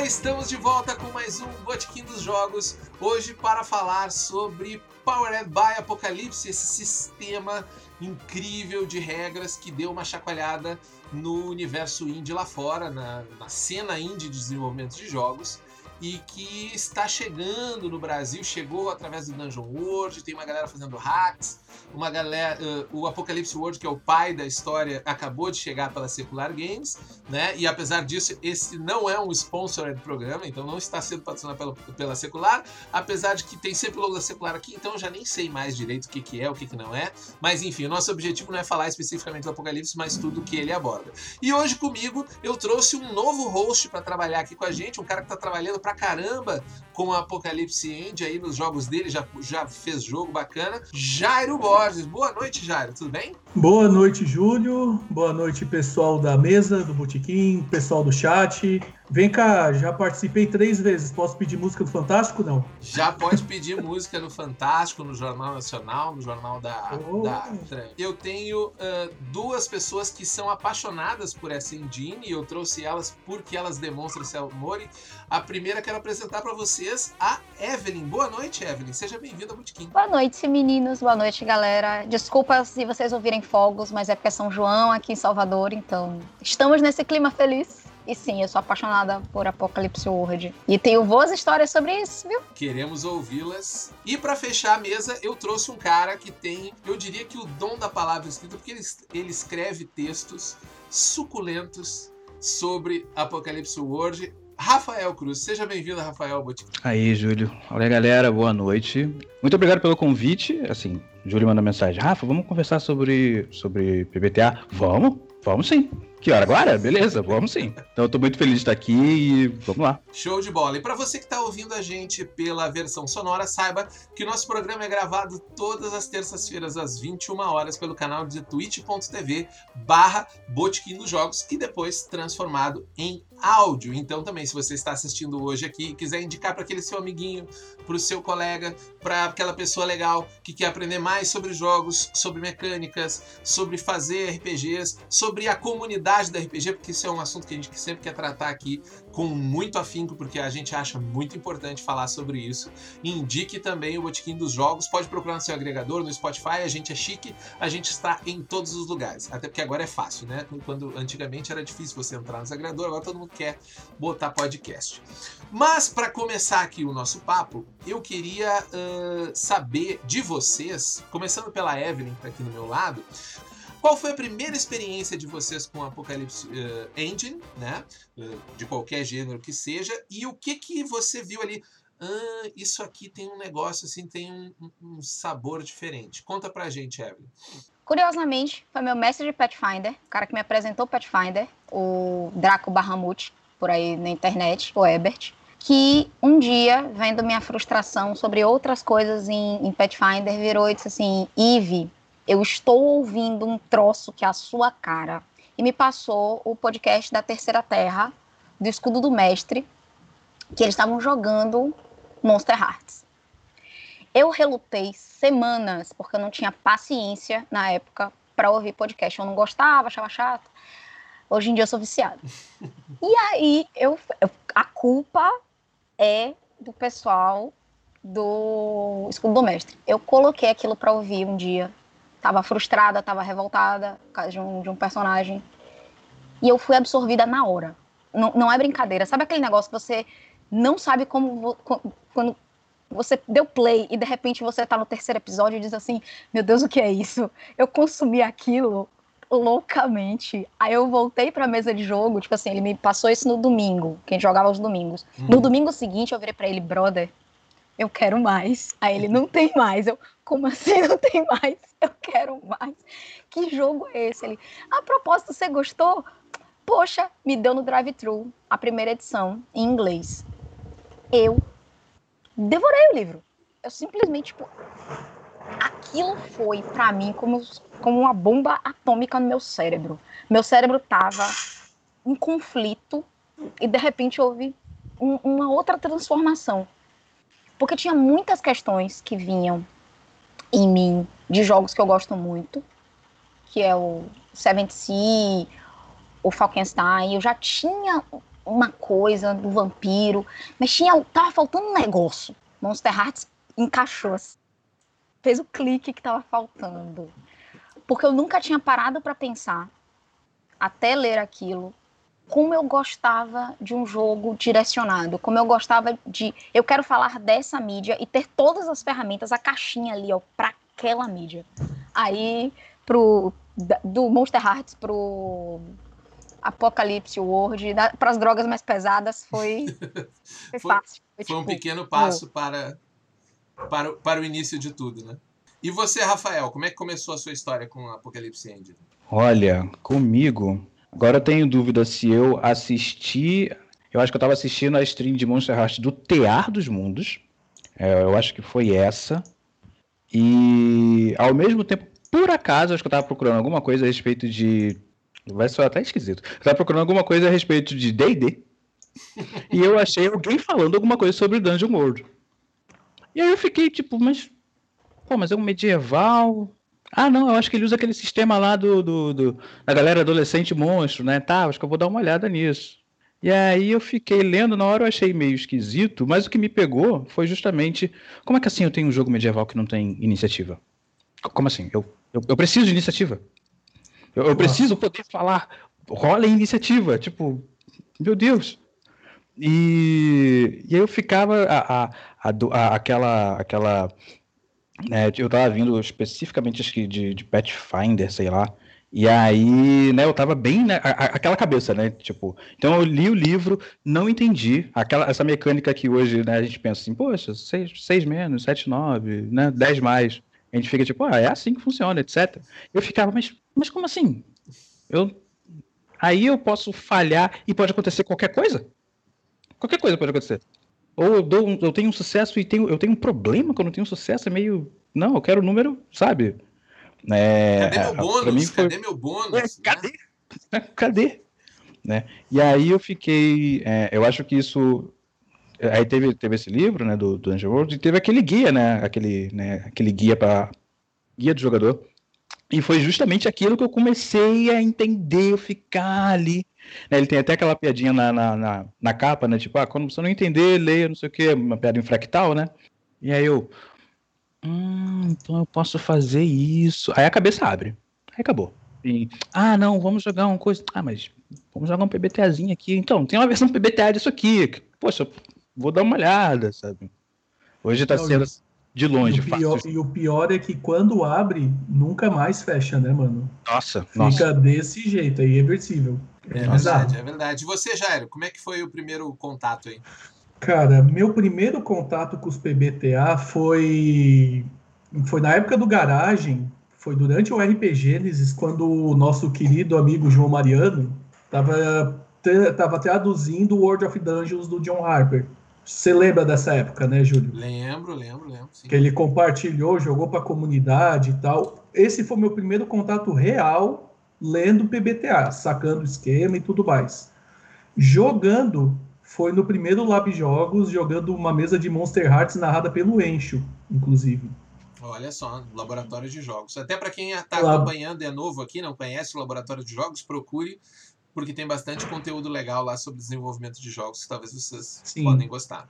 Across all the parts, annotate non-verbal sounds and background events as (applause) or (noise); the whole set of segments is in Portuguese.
Olá, estamos de volta com mais um Botequim dos Jogos, hoje para falar sobre Powered by Apocalypse, esse sistema incrível de regras que deu uma chacoalhada no universo indie lá fora, na, na cena indie de desenvolvimento de jogos e que está chegando no Brasil, chegou através do Dungeon World, tem uma galera fazendo hacks, uma galera, uh, o Apocalypse World, que é o pai da história, acabou de chegar pela Secular Games, né? E apesar disso, esse não é um sponsored programa, então não está sendo patrocinado pela, pela Secular, apesar de que tem sempre o logo da Secular aqui, então eu já nem sei mais direito o que, que é, o que, que não é. Mas enfim, o nosso objetivo não é falar especificamente do Apocalipse, mas tudo que ele aborda. E hoje comigo eu trouxe um novo host para trabalhar aqui com a gente, um cara que está trabalhando pra caramba com o Apocalipse End aí nos jogos dele, já, já fez jogo bacana. Jairo Borges. Boa noite, Jairo, tudo bem? Boa noite, Júlio. Boa noite, pessoal da mesa, do Botequim, pessoal do chat. Vem cá, já participei três vezes. Posso pedir música do Fantástico? Não. Já pode pedir (laughs) música no Fantástico, no Jornal Nacional, no Jornal da. Oh. da... Eu tenho uh, duas pessoas que são apaixonadas por essa engine e eu trouxe elas porque elas demonstram esse amor. A primeira quero apresentar para vocês a Evelyn. Boa noite, Evelyn. Seja bem-vinda ao Botequim. Boa noite, meninos. Boa noite, galera. Desculpa se vocês ouvirem fogos, mas é porque é São João aqui em Salvador, então estamos nesse clima feliz. E sim, eu sou apaixonada por Apocalipse World. E tenho boas histórias sobre isso, viu? Queremos ouvi-las. E para fechar a mesa, eu trouxe um cara que tem, eu diria que o dom da palavra escrita, porque ele, ele escreve textos suculentos sobre Apocalipse World. Rafael Cruz. Seja bem-vindo, Rafael Botiquim. Aí, Júlio. Olá, galera. Boa noite. Muito obrigado pelo convite. Assim, Júlio manda mensagem. Rafa, vamos conversar sobre, sobre PBTA? Vamos? Vamos sim. Que hora agora? Beleza, vamos sim. Então eu tô muito feliz de estar aqui e vamos lá. Show de bola. E para você que está ouvindo a gente pela versão sonora, saiba que o nosso programa é gravado todas as terças-feiras às 21 horas pelo canal de twitch.tv barra Botequim dos Jogos e depois transformado em áudio. Então também, se você está assistindo hoje aqui e quiser indicar para aquele seu amiguinho, para o seu colega, para aquela pessoa legal que quer aprender mais sobre jogos, sobre mecânicas, sobre fazer RPGs, sobre a comunidade da RPG, porque isso é um assunto que a gente sempre quer tratar aqui com muito afinco, porque a gente acha muito importante falar sobre isso. Indique também o Botequim dos Jogos, pode procurar no seu agregador, no Spotify, a gente é chique, a gente está em todos os lugares. Até porque agora é fácil, né? Quando antigamente era difícil você entrar no agregador, agora todo mundo quer botar podcast. Mas para começar aqui o nosso papo, eu queria uh, saber de vocês, começando pela Evelyn, tá aqui no meu lado, qual foi a primeira experiência de vocês com Apocalypse uh, Engine, né? Uh, de qualquer gênero que seja, e o que que você viu ali? Ah, isso aqui tem um negócio assim, tem um, um, sabor diferente. Conta pra gente, Evelyn. Curiosamente, foi meu mestre de Pathfinder, o cara que me apresentou Pathfinder, o Draco Bahamut, por aí na internet, o Ebert, que um dia, vendo minha frustração sobre outras coisas em, em Pathfinder, virou e disse assim: Eve, eu estou ouvindo um troço que é a sua cara. E me passou o podcast da Terceira Terra, do Escudo do Mestre, que eles estavam jogando Monster Hearts. Eu relutei semanas, porque eu não tinha paciência na época para ouvir podcast. Eu não gostava, achava chato. Hoje em dia eu sou viciada. (laughs) e aí, eu, a culpa é do pessoal do Escudo do Mestre. Eu coloquei aquilo para ouvir um dia. Tava frustrada, tava revoltada por causa de um, de um personagem. E eu fui absorvida na hora. Não, não é brincadeira. Sabe aquele negócio que você não sabe como. Quando você deu play e de repente você tá no terceiro episódio e diz assim: Meu Deus, o que é isso? Eu consumi aquilo loucamente. Aí eu voltei pra mesa de jogo, tipo assim, ele me passou isso no domingo, quem jogava aos domingos. Uhum. No domingo seguinte eu virei pra ele, brother, eu quero mais. Aí ele, não tem mais. Eu, como assim não tem mais? Eu quero mais. Que jogo é esse? Ele, a propósito, você gostou? Poxa, me deu no drive-thru a primeira edição em inglês. Eu devorei o livro. Eu simplesmente, tipo, aquilo foi para mim como, como uma bomba atômica no meu cérebro. Meu cérebro tava em conflito e de repente houve um, uma outra transformação. Porque tinha muitas questões que vinham em mim de jogos que eu gosto muito, que é o Seventh Sea, o Falkenstein. Eu já tinha uma coisa do vampiro, mas tinha, tava faltando um negócio. Monster Hearts encaixou, assim. Fez o clique que tava faltando. Porque eu nunca tinha parado para pensar, até ler aquilo, como eu gostava de um jogo direcionado, como eu gostava de. Eu quero falar dessa mídia e ter todas as ferramentas, a caixinha ali, ó, pra aquela mídia. Aí, pro, do Monster Hearts pro Apocalipse World, para as drogas mais pesadas, foi, (laughs) foi, Foi- fácil. Foi tipo, um pequeno passo para, para, para o início de tudo, né? E você, Rafael, como é que começou a sua história com Apocalipse Engine? Olha, comigo. Agora eu tenho dúvida se eu assisti. Eu acho que eu tava assistindo a stream de Monster Hearts do Tear dos Mundos. É, eu acho que foi essa. E ao mesmo tempo, por acaso, acho que eu tava procurando alguma coisa a respeito de. Vai soar até esquisito. Eu tava procurando alguma coisa a respeito de DD. (laughs) e eu achei alguém falando alguma coisa sobre Dungeon World. E aí eu fiquei tipo, mas. Pô, mas é um medieval. Ah, não, eu acho que ele usa aquele sistema lá do, do, do- da galera adolescente monstro, né? Tá, acho que eu vou dar uma olhada nisso. E aí eu fiquei lendo, na hora eu achei meio esquisito, mas o que me pegou foi justamente como é que assim eu tenho um jogo medieval que não tem iniciativa? Como assim? Eu, eu, eu preciso de iniciativa. Eu, eu preciso poder falar, rola iniciativa. Tipo, meu Deus. E, e aí eu ficava a, a, a aquela aquela né, eu tava vindo especificamente acho que de, de Pathfinder, sei lá. E aí, né, eu tava bem, né, aquela cabeça, né, tipo, então eu li o livro, não entendi aquela, essa mecânica que hoje, né, a gente pensa assim, poxa, seis, menos, sete, nove, né, dez mais. A gente fica tipo, ah, é assim que funciona, etc. Eu ficava, mas, mas como assim? Eu, aí eu posso falhar e pode acontecer qualquer coisa? Qualquer coisa pode acontecer. Ou eu, dou um- eu tenho um sucesso e tenho, eu tenho um problema quando eu tenho sucesso, é meio. Não, eu quero o número, sabe? É, Cadê meu bônus? foi- Cadê meu bônus? É, né? cadê? Cadê? Né? E aí eu fiquei. é, eu acho que isso. Aí teve, teve esse livro, né, do, do Dungeon World, e teve aquele guia, né? Aquele, né, aquele guia para guia do jogador. E foi justamente aquilo que eu comecei a entender, eu ficar ali. Né, ele tem até aquela piadinha na, na, na, na capa, né? Tipo, ah, quando você não entender, leia, não sei o quê, uma piada infractal, né? E aí eu. Hum, então eu posso fazer isso. Aí a cabeça abre. Aí acabou. E, ah, não, vamos jogar uma coisa. Ah, mas vamos jogar um PBTAzinho aqui. Então, tem uma versão PBTA disso aqui. Poxa, vou dar uma olhada, sabe? Hoje tá sendo e- de E longe o, pior, fácil. e o pior é que quando abre, nunca mais fecha, né, mano? Nossa, Fica nossa. desse jeito, é irreversível. É verdade, é verdade. E você, Jairo, como é que foi o primeiro contato aí? Cara, meu primeiro contato com os PBTA foi foi na época do garagem, foi durante o RPG Gênesis, quando o nosso querido amigo João Mariano tava, tra- tava traduzindo o World of Dungeons do John Harper. Você lembra dessa época, né, Júlio? Lembro, lembro, lembro. Sim. Que ele compartilhou, jogou para a comunidade e tal. Esse foi meu primeiro contato real lendo PBTA, sacando esquema e tudo mais. Jogando foi no primeiro Lab Jogos, jogando uma mesa de Monster Hearts narrada pelo Encho, inclusive. Olha só, Laboratório de Jogos. Até para quem está acompanhando é novo aqui, não conhece o Laboratório de Jogos, procure, porque tem bastante conteúdo legal lá sobre desenvolvimento de jogos que talvez vocês Sim. podem gostar.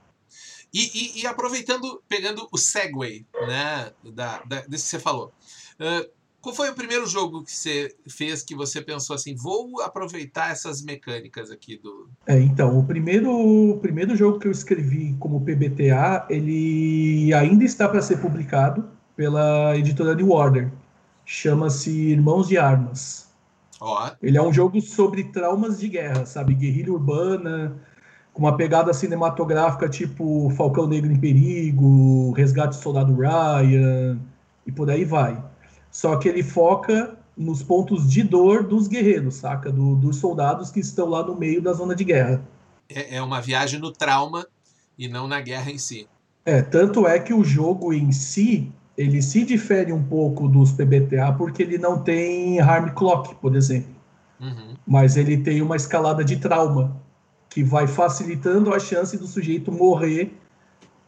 E, e- e aproveitando, pegando o segue, né, da, da- desse que você falou. ah, qual foi o primeiro jogo que você fez que você pensou assim, vou aproveitar essas mecânicas aqui do... É, então, o primeiro, o primeiro jogo que eu escrevi como PBTA, ele ainda está para ser publicado pela editora New Order. Chama-se Irmãos de Armas. Ó, Ele é um jogo sobre traumas de guerra, sabe? Guerrilha urbana, com uma pegada cinematográfica tipo Falcão Negro em Perigo, Resgate do Soldado Ryan, e por aí vai. Só que ele foca nos pontos de dor dos guerreiros, saca? Do- dos soldados que estão lá no meio da zona de guerra. é, é uma viagem no trauma e não na guerra em si. É, tanto é que o jogo em si, ele se difere um pouco dos PBTA porque ele não tem harm clock, por exemplo. Uhum. mas ele tem uma escalada de trauma que vai facilitando a chance do sujeito morrer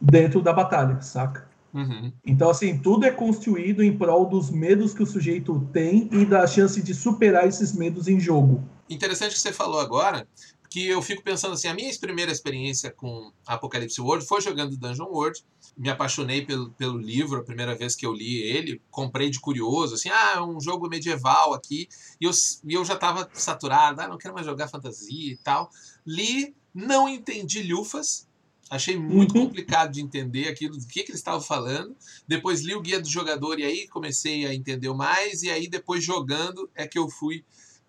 dentro da batalha, saca? Uhum. Então, assim, tudo é construído em prol dos medos que o sujeito tem e da chance de superar esses medos em jogo. Interessante que você falou agora, que eu fico pensando assim, a minha primeira experiência com Apocalipse World foi jogando Dungeon World, me apaixonei pelo, pelo livro, a primeira vez que eu li ele, comprei de curioso, assim, ah, é um jogo medieval aqui, e eu, e eu já estava saturado, ah, não quero mais jogar fantasia e tal. Li, não entendi lufas, achei muito uhum. complicado de entender aquilo, do que, que eles estavam falando. Depois li o guia do jogador e aí comecei a entender mais, e aí depois jogando é que eu fui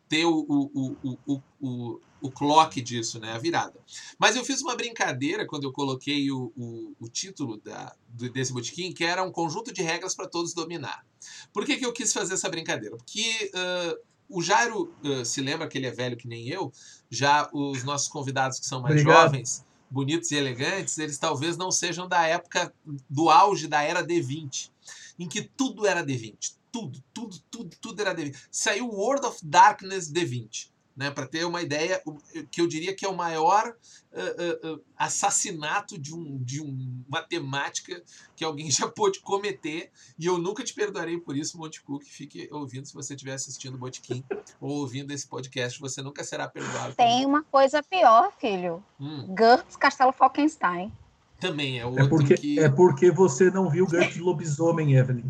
ter o, o, o, o, o, o clock disso, né? A virada. Mas eu fiz uma brincadeira quando eu coloquei o, o, o título da, desse botequim, que era um conjunto de regras para todos dominar. Por que, que eu quis fazer essa brincadeira? Porque uh, o Jairo uh, se lembra que ele é velho que nem eu, já os nossos convidados que são mais Obrigado. jovens, bonitos e elegantes, eles talvez não sejam da época do auge da era D20, em que tudo era D20 tudo, tudo, tudo, tudo era D20. Saiu World of Darkness D20. Né, para ter uma ideia, que eu diria que é o maior uh, uh, assassinato de, um, de um, uma temática que alguém (laughs) já pôde cometer, e eu nunca te perdoarei por isso, Monte Cook. Fique ouvindo se você estiver assistindo o Botequim ou ouvindo esse podcast, você nunca será perdoado. Tem uma coisa pior, filho. Hum. GURPS Castelo Falkenstein. Também é, é outro é porque, que... É porque você não viu GURPS de Lobisomem, Evelyn.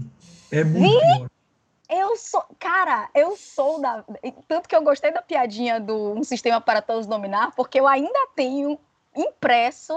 É muito pior. Eu sou, cara, eu sou da. Tanto que eu gostei da piadinha do Um Sistema para Todos Dominar, porque eu ainda tenho impresso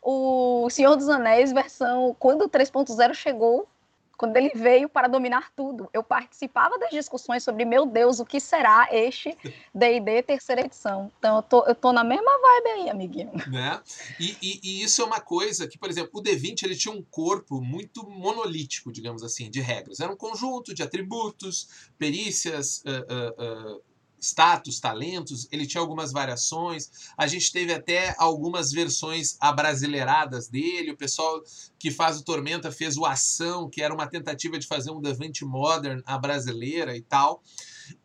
o Senhor dos Anéis, versão quando o 3.0 chegou quando ele veio para dominar tudo. Eu participava das discussões sobre, meu Deus, o que será este D&D terceira edição. Então, eu tô, eu tô na mesma vibe aí, amiguinho. Né? E, e, e, isso é uma coisa que, por exemplo, o D20 ele tinha um corpo muito monolítico, digamos assim, de regras. Era um conjunto de atributos, perícias, uh, uh, uh, status, talentos, ele tinha algumas variações. A gente teve até algumas versões abrasileiradas dele. O pessoal que faz o Tormenta fez o Ação, que era uma tentativa de fazer um Devante Modern a brasileira e tal.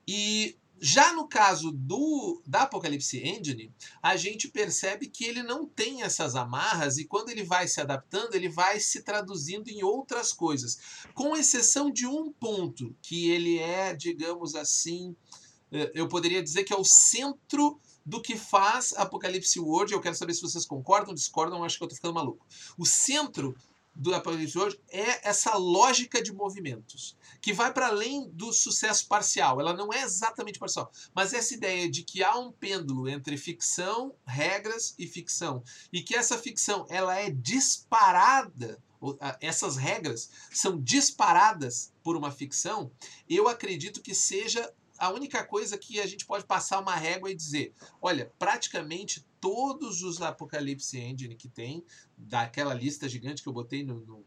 E já no caso do da Apocalipse Engine, a gente percebe que ele não tem essas amarras e quando ele vai se adaptando, ele vai se traduzindo em outras coisas, com exceção de um ponto que ele é, digamos assim, eu poderia dizer que é o centro do que faz Apocalipse World. Eu quero saber se vocês concordam, discordam, acho que eu estou ficando maluco. O centro do Apocalipse World é essa lógica de movimentos, que vai para além do sucesso parcial. Ela não é exatamente parcial, mas essa ideia de que há um pêndulo entre ficção, regras e ficção, e que essa ficção ela é disparada essas regras são disparadas por uma ficção, eu acredito que seja a única coisa que a gente pode passar uma régua e dizer, olha, praticamente todos os Apocalipse Engine que tem, daquela lista gigante que eu botei no, no,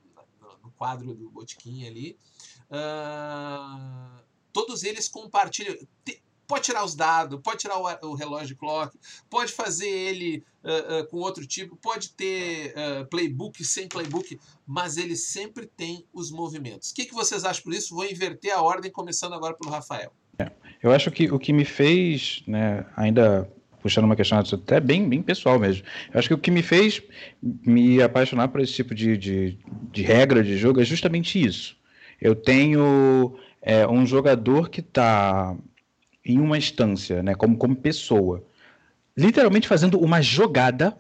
no quadro do Botiquim ali, uh, todos eles compartilham. Te, pode tirar os dados, pode tirar o, o relógio clock, pode fazer ele uh, uh, com outro tipo, pode ter uh, playbook sem playbook, mas ele sempre tem os movimentos. O que, que vocês acham por isso? Vou inverter a ordem, começando agora pelo Rafael. Eu acho que o que me fez, né, ainda puxando uma questão até bem, bem pessoal mesmo, eu acho que o que me fez me apaixonar por esse tipo de, de, de regra de jogo é justamente isso. Eu tenho é, um jogador que está em uma instância, né, como, como pessoa, literalmente fazendo uma jogada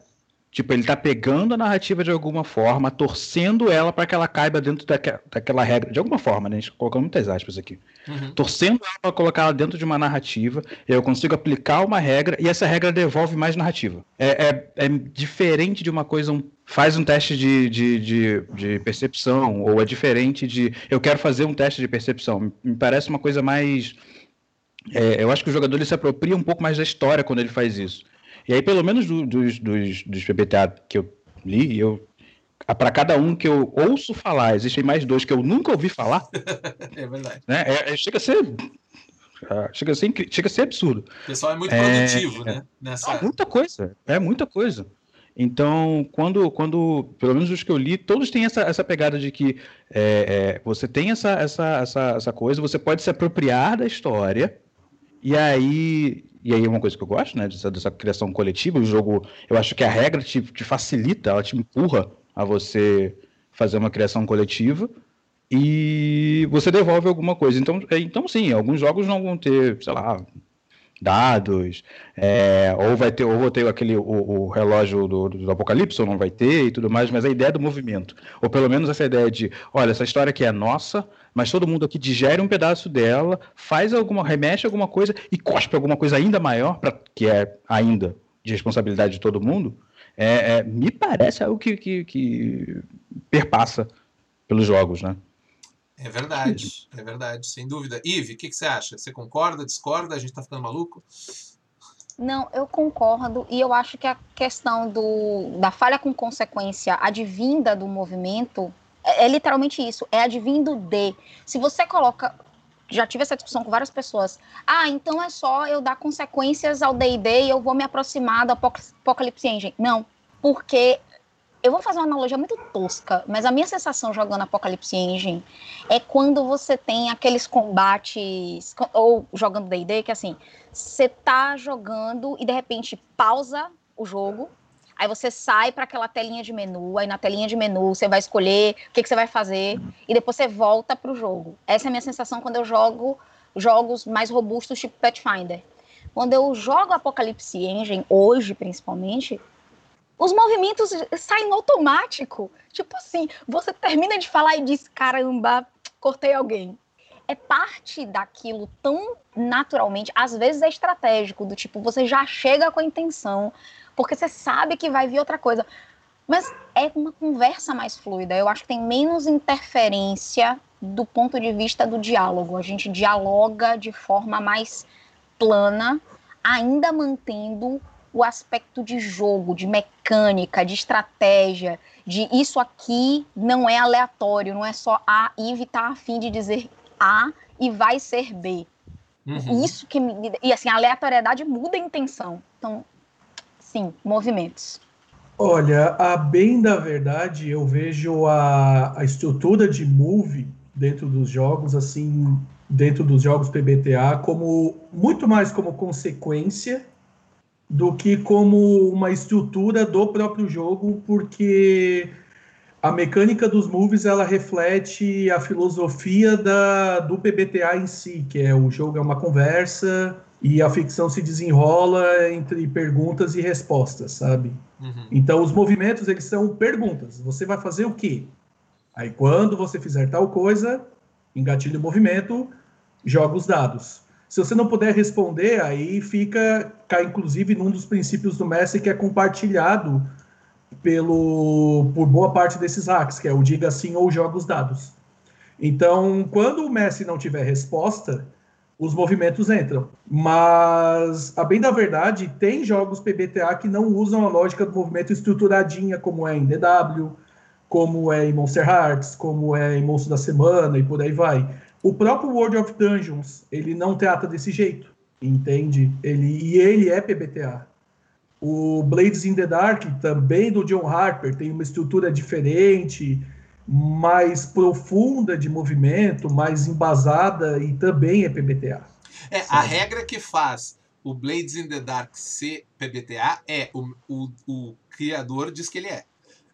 Tipo, ele tá pegando a narrativa de alguma forma, torcendo ela para que ela caiba dentro daque, daquela regra. De alguma forma, né? A gente colocou muitas aspas aqui. Uhum. Torcendo ela para colocar ela dentro de uma narrativa, eu consigo aplicar uma regra e essa regra devolve mais narrativa. É, é, é diferente de uma coisa. Um, faz um teste de, de, de, de, percepção, ou é diferente de. Eu quero fazer um teste de percepção. Me parece uma coisa mais. É, eu acho que o jogador ele se apropria um pouco mais da história quando ele faz isso. E aí, pelo menos do, dos, dos, dos PPTA que eu li, eu para cada um que eu ouço falar, existem mais dois que eu nunca ouvi falar. (laughs) é verdade. Né? É, é, chega a ser. Ah, chega a ser, chega a ser absurdo. O pessoal é muito produtivo, é, né? Nessa... É muita coisa. É muita coisa. Então, quando, quando, pelo menos os que eu li, todos têm essa, essa pegada de que é, é, você tem essa, essa, essa, essa coisa, você pode se apropriar da história, e aí e aí é uma coisa que eu gosto, né, dessa, dessa criação coletiva, o jogo, eu acho que a regra te, te, facilita, ela te empurra a você fazer uma criação coletiva e você devolve alguma coisa. Então, é, então sim, alguns jogos não vão ter, sei lá, dados, é, ou vai ter, ou vou ter aquele o, o relógio do, do, Apocalipse, ou não vai ter e tudo mais, mas a ideia do movimento, ou pelo menos essa ideia de, olha, essa história aqui é nossa, mas todo mundo aqui digere um pedaço dela, faz alguma, remexe alguma coisa e cospe alguma coisa ainda maior, pra, que é ainda de responsabilidade de todo mundo, é, é, me parece algo que, que, que perpassa pelos jogos, né? É verdade, é verdade, sem dúvida. Ive, o que, que, você acha? Você concorda, discorda? A gente tá ficando maluco? Não, eu concordo e eu acho que a questão do, da falha com consequência advinda do movimento é, é literalmente isso, é advindo de. Se você coloca já tive essa discussão com várias pessoas. Ah, então é só eu dar consequências ao D&D e eu vou me aproximar do Apocalypse Engine. Não, porque eu vou fazer uma analogia muito tosca, mas a minha sensação jogando Apocalypse Engine é quando você tem aqueles combates, ou jogando D&D, que assim, você tá jogando e de repente pausa o jogo, aí você sai para aquela telinha de menu, aí na telinha de menu você vai escolher o que, que você vai fazer, e depois você volta pro jogo. Essa é a minha sensação quando eu jogo jogos mais robustos tipo Pathfinder. Quando eu jogo Apocalypse Engine, hoje principalmente, os movimentos saem no automático. Tipo assim, você termina de falar e diz: caramba, cortei alguém. É parte daquilo tão naturalmente, às vezes é estratégico, do tipo, você já chega com a intenção, porque você sabe que vai vir outra coisa. Mas é uma conversa mais fluida. Eu acho que tem menos interferência do ponto de vista do diálogo. A gente dialoga de forma mais plana, ainda mantendo o aspecto de jogo, de mecânica, de estratégia, de isso aqui não é aleatório, não é só A, Eve tá afim de dizer A e vai ser B. Uhum. Isso que me. E assim, a aleatoriedade muda a intenção. Então, sim, movimentos. Olha, a bem da verdade, eu vejo a, a estrutura de move dentro dos jogos, assim, dentro dos jogos PBTA, como muito mais como consequência do que como uma estrutura do próprio jogo, porque a mecânica dos moves ela reflete a filosofia da, do PBTA em si, que é o jogo é uma conversa e a ficção se desenrola entre perguntas e respostas, sabe? Uhum. Então os movimentos eles são perguntas. Você vai fazer o quê? Aí quando você fizer tal coisa, engatilha o movimento, joga os dados. Se você não puder responder, aí fica, cai inclusive num dos princípios do Messi que é compartilhado pelo por boa parte desses hacks, que é o diga sim ou joga os dados. Então, quando o Messi não tiver resposta, os movimentos entram. Mas, a bem da verdade, tem jogos PBTA que não usam a lógica do movimento estruturadinha, como é em DW, como é em Monster Hearts, como é em Monstro da Semana e por aí vai. O próprio World of Dungeons, ele não trata desse jeito, entende? Ele, e ele é PBTA. O Blades in the Dark, também do John Harper, tem uma estrutura diferente, mais profunda de movimento, mais embasada e também é PBTA. É, sabe? a regra que faz o Blades in the Dark ser PBTA é o, o, o criador diz que ele é.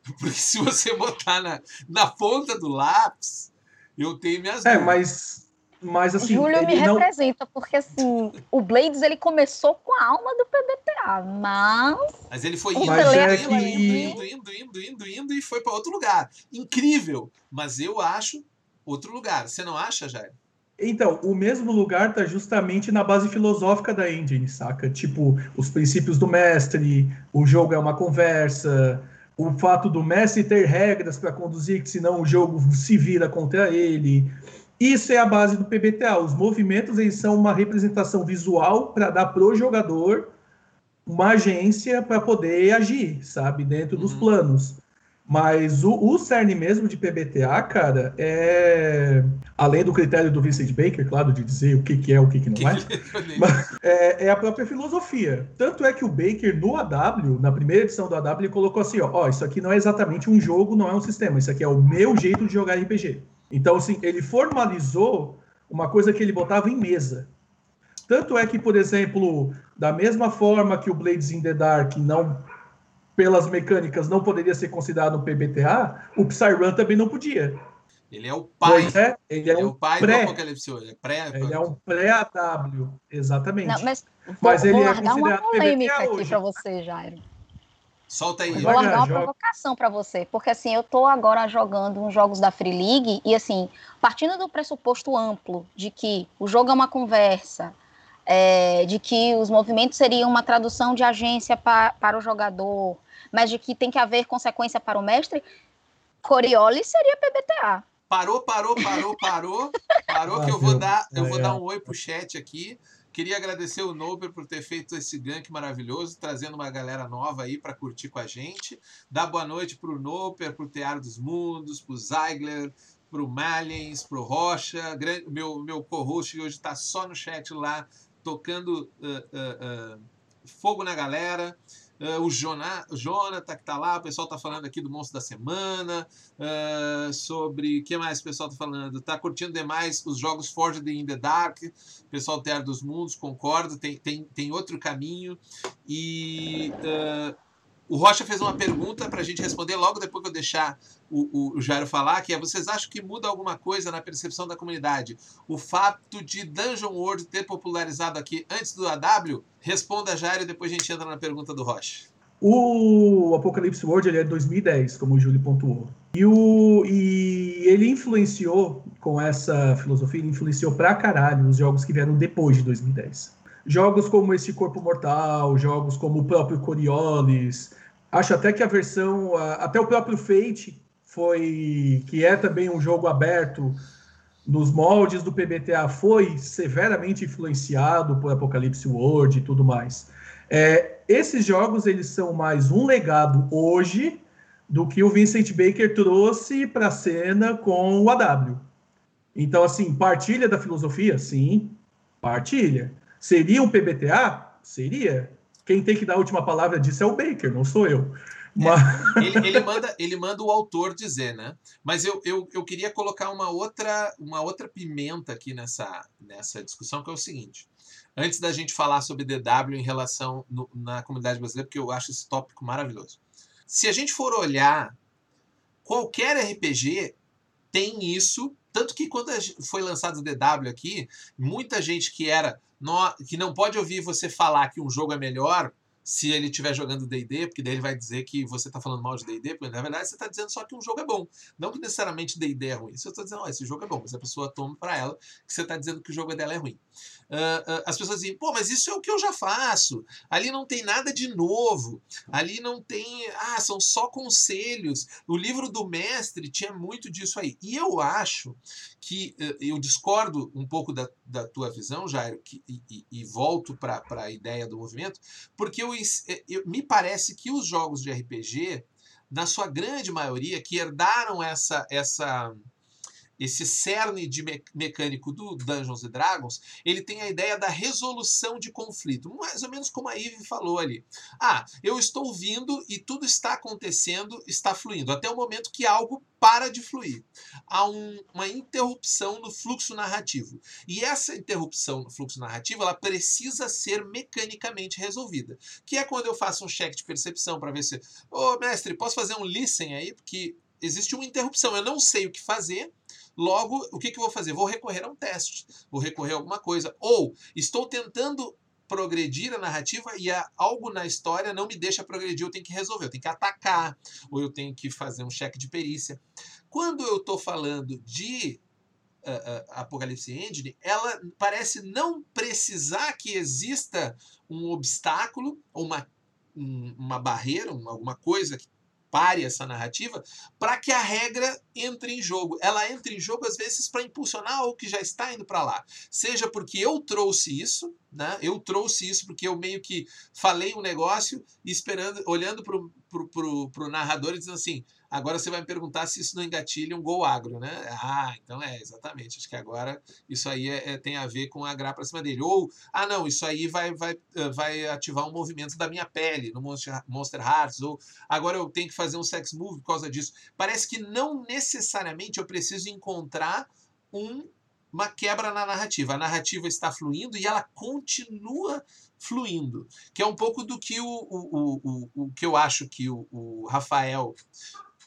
(laughs) Porque se você botar na, na ponta do lápis, eu tenho minhas É, mas, mas assim. Júlio me não... representa, porque assim, o Blades ele começou com a alma do PBTA, mas. Mas ele foi indo, mas indo, é que... indo, indo, indo, indo, indo, indo, e foi para outro lugar. Incrível! Mas eu acho outro lugar. Você não acha, Jair? Então, o mesmo lugar tá justamente na base filosófica da engine, saca? Tipo, os princípios do mestre, o jogo é uma conversa, o fato do Messi ter regras para conduzir, que senão o jogo se vira contra ele. Isso é a base do PBTA. Os movimentos eles são uma representação visual para dar para o jogador uma agência para poder agir, sabe, dentro uhum. dos planos. Mas o, o cerne mesmo de PBTA, cara, é. Além do critério do Vincent Baker, claro, de dizer o que, que é o que, que não (laughs) é, é, é, a própria filosofia. Tanto é que o Baker, no AW, na primeira edição do AW, ele colocou assim: ó, ó, isso aqui não é exatamente um jogo, não é um sistema, isso aqui é o meu jeito de jogar RPG. Então, assim, ele formalizou uma coisa que ele botava em mesa. Tanto é que, por exemplo, da mesma forma que o Blades in the Dark não pelas mecânicas não poderia ser considerado um PBTA, o Psyrun também não podia. Ele é o pai. Pois é, ele é, Ele é um o pai pré. do Apocalipse World. É pré. Ele é um pré-AW, exatamente. Não, mas, Mas vou, ele vou é largar uma considerado polêmica PBTA aqui hoje. pra você, Jairo. Solta aí. Vou largar uma provocação pra você, porque assim, eu tô agora jogando uns jogos da Free League e assim, partindo do pressuposto amplo de que o jogo é uma conversa, é, de que os movimentos seriam uma tradução de agência pa- para o jogador, mas de que tem que haver consequência para o mestre, Coriolis seria PBTA. Parou, parou, parou, parou. (laughs) Parou que eu vou dar, eu vou dar um oi pro chat aqui. Queria agradecer o Noper por ter feito esse gank maravilhoso, trazendo uma galera nova aí para curtir com a gente. Dar boa noite pro Noper, pro Tear dos Mundos, pro Zeigler, pro Maliens, pro Rocha. Meu, meu co-host hoje tá só no chat lá, tocando ah, ah, ah, fogo na galera. Ah, o Jona, o Jonathan que tá lá, o pessoal tá falando aqui do Monstro da Semana. Ah, sobre o que mais o pessoal tá falando? Tá curtindo demais os jogos Forged in the Dark, pessoal Terra dos Mundos, concordo, tem, tem, tem outro caminho. E ah, o Rocha fez uma pergunta para a gente responder logo depois que eu deixar o, o, o Jairo falar, que é: vocês acham que muda alguma coisa na percepção da comunidade? O fato de Dungeon World ter popularizado aqui antes do AW? Responda, Jairo, e depois a gente entra na pergunta do Rocha. O Apocalipse World ele é de 2010, como o Júlio pontuou. E, o, e ele influenciou, com essa filosofia, ele influenciou pra caralho os jogos que vieram depois de 2010. Jogos como esse Corpo Mortal, jogos como o próprio Coriolis. Acho até que a versão. Até o próprio Fate foi. que é também um jogo aberto nos moldes do PBTA, foi severamente influenciado por Apocalipse World e tudo mais. É, esses jogos eles são mais um legado hoje do que o Vincent Baker trouxe para a cena com o AW. Então, assim, partilha da filosofia? Sim, partilha. Seria um PBTA? Seria. Quem tem que dar a última palavra disso é o Baker, não sou eu. Mas, (laughs) Ele, ele manda, ele manda o autor dizer, né? Mas eu, eu, eu queria colocar uma outra, uma outra pimenta aqui nessa, nessa discussão, que é o seguinte. Antes da gente falar sobre DW em relação no- na comunidade brasileira, porque eu acho esse tópico maravilhoso. Se a gente for olhar, qualquer RPG tem isso. Tanto que quando foi lançado o DW aqui, muita gente que era. que não pode ouvir você falar que um jogo é melhor se ele estiver jogando D&D, porque daí ele vai dizer que você está falando mal de D&D, porque na verdade você está dizendo só que um jogo é bom. Não que necessariamente D&D é ruim. Eu estou dizendo, ó, esse jogo é bom, mas a pessoa toma para ela que você está dizendo que o jogo dela é ruim. Ah, ah, as pessoas dizem, pô, mas isso é o que eu já faço. Ali não tem nada de novo. Ali não tem. Ah, são só conselhos. O livro do mestre tinha muito disso aí. E eu acho que eh, eu discordo um pouco da, da tua visão, Jairo, que, e, e- volto para a ideia do movimento, porque eu, eh, eu- me parece que os jogos de RPG, na sua grande maioria, que herdaram essa, essa, esse cerne de me- mecânico do Dungeons and Dragons, ele tem a ideia da resolução de conflito, mais ou menos como a Eve falou ali. Ah, eu estou vindo e tudo está acontecendo, está fluindo, até o momento que algo para de fluir. Há um- uma interrupção no fluxo narrativo. E essa interrupção no fluxo narrativo, ela precisa ser mecanicamente resolvida. Que é quando eu faço um check de percepção para ver se, ô mestre, posso fazer um listen aí? Porque existe uma interrupção, eu não sei o que fazer, Logo, o que, que eu vou fazer? Vou recorrer a um teste, vou recorrer a alguma coisa. Ou estou tentando progredir a narrativa e há algo na história não me deixa progredir, eu tenho que resolver, eu tenho que atacar, ou eu tenho que fazer um cheque de perícia. Quando eu estou falando de ah, ah, Apocalipse Engine, ela parece não precisar que exista um obstáculo ou uma, um- uma barreira, um- alguma coisa que pare essa narrativa, para que a regra entre em jogo. Ela entra em jogo às vezes para impulsionar algo que já está indo para lá. Seja porque eu trouxe isso, né? Eu trouxe isso porque eu meio que falei um negócio esperando, olhando pro, pro narrador e dizendo assim: agora você vai me perguntar se isso não engatilha um gol agro, né? Ah, então é, exatamente. Acho que agora isso aí é- é- tem a ver com a gra para cima dele. Ou, ah, não, isso aí vai, vai, eh, vai ativar um movimento da minha pele no Monster, Monster Hearts. Ou agora eu tenho que fazer um sex move por causa disso. Parece que não necessariamente eu preciso encontrar um- uma quebra na narrativa. A narrativa está fluindo e ela continua fluindo, que é um pouco do que o, o, o, o, o que eu acho que o, o Rafael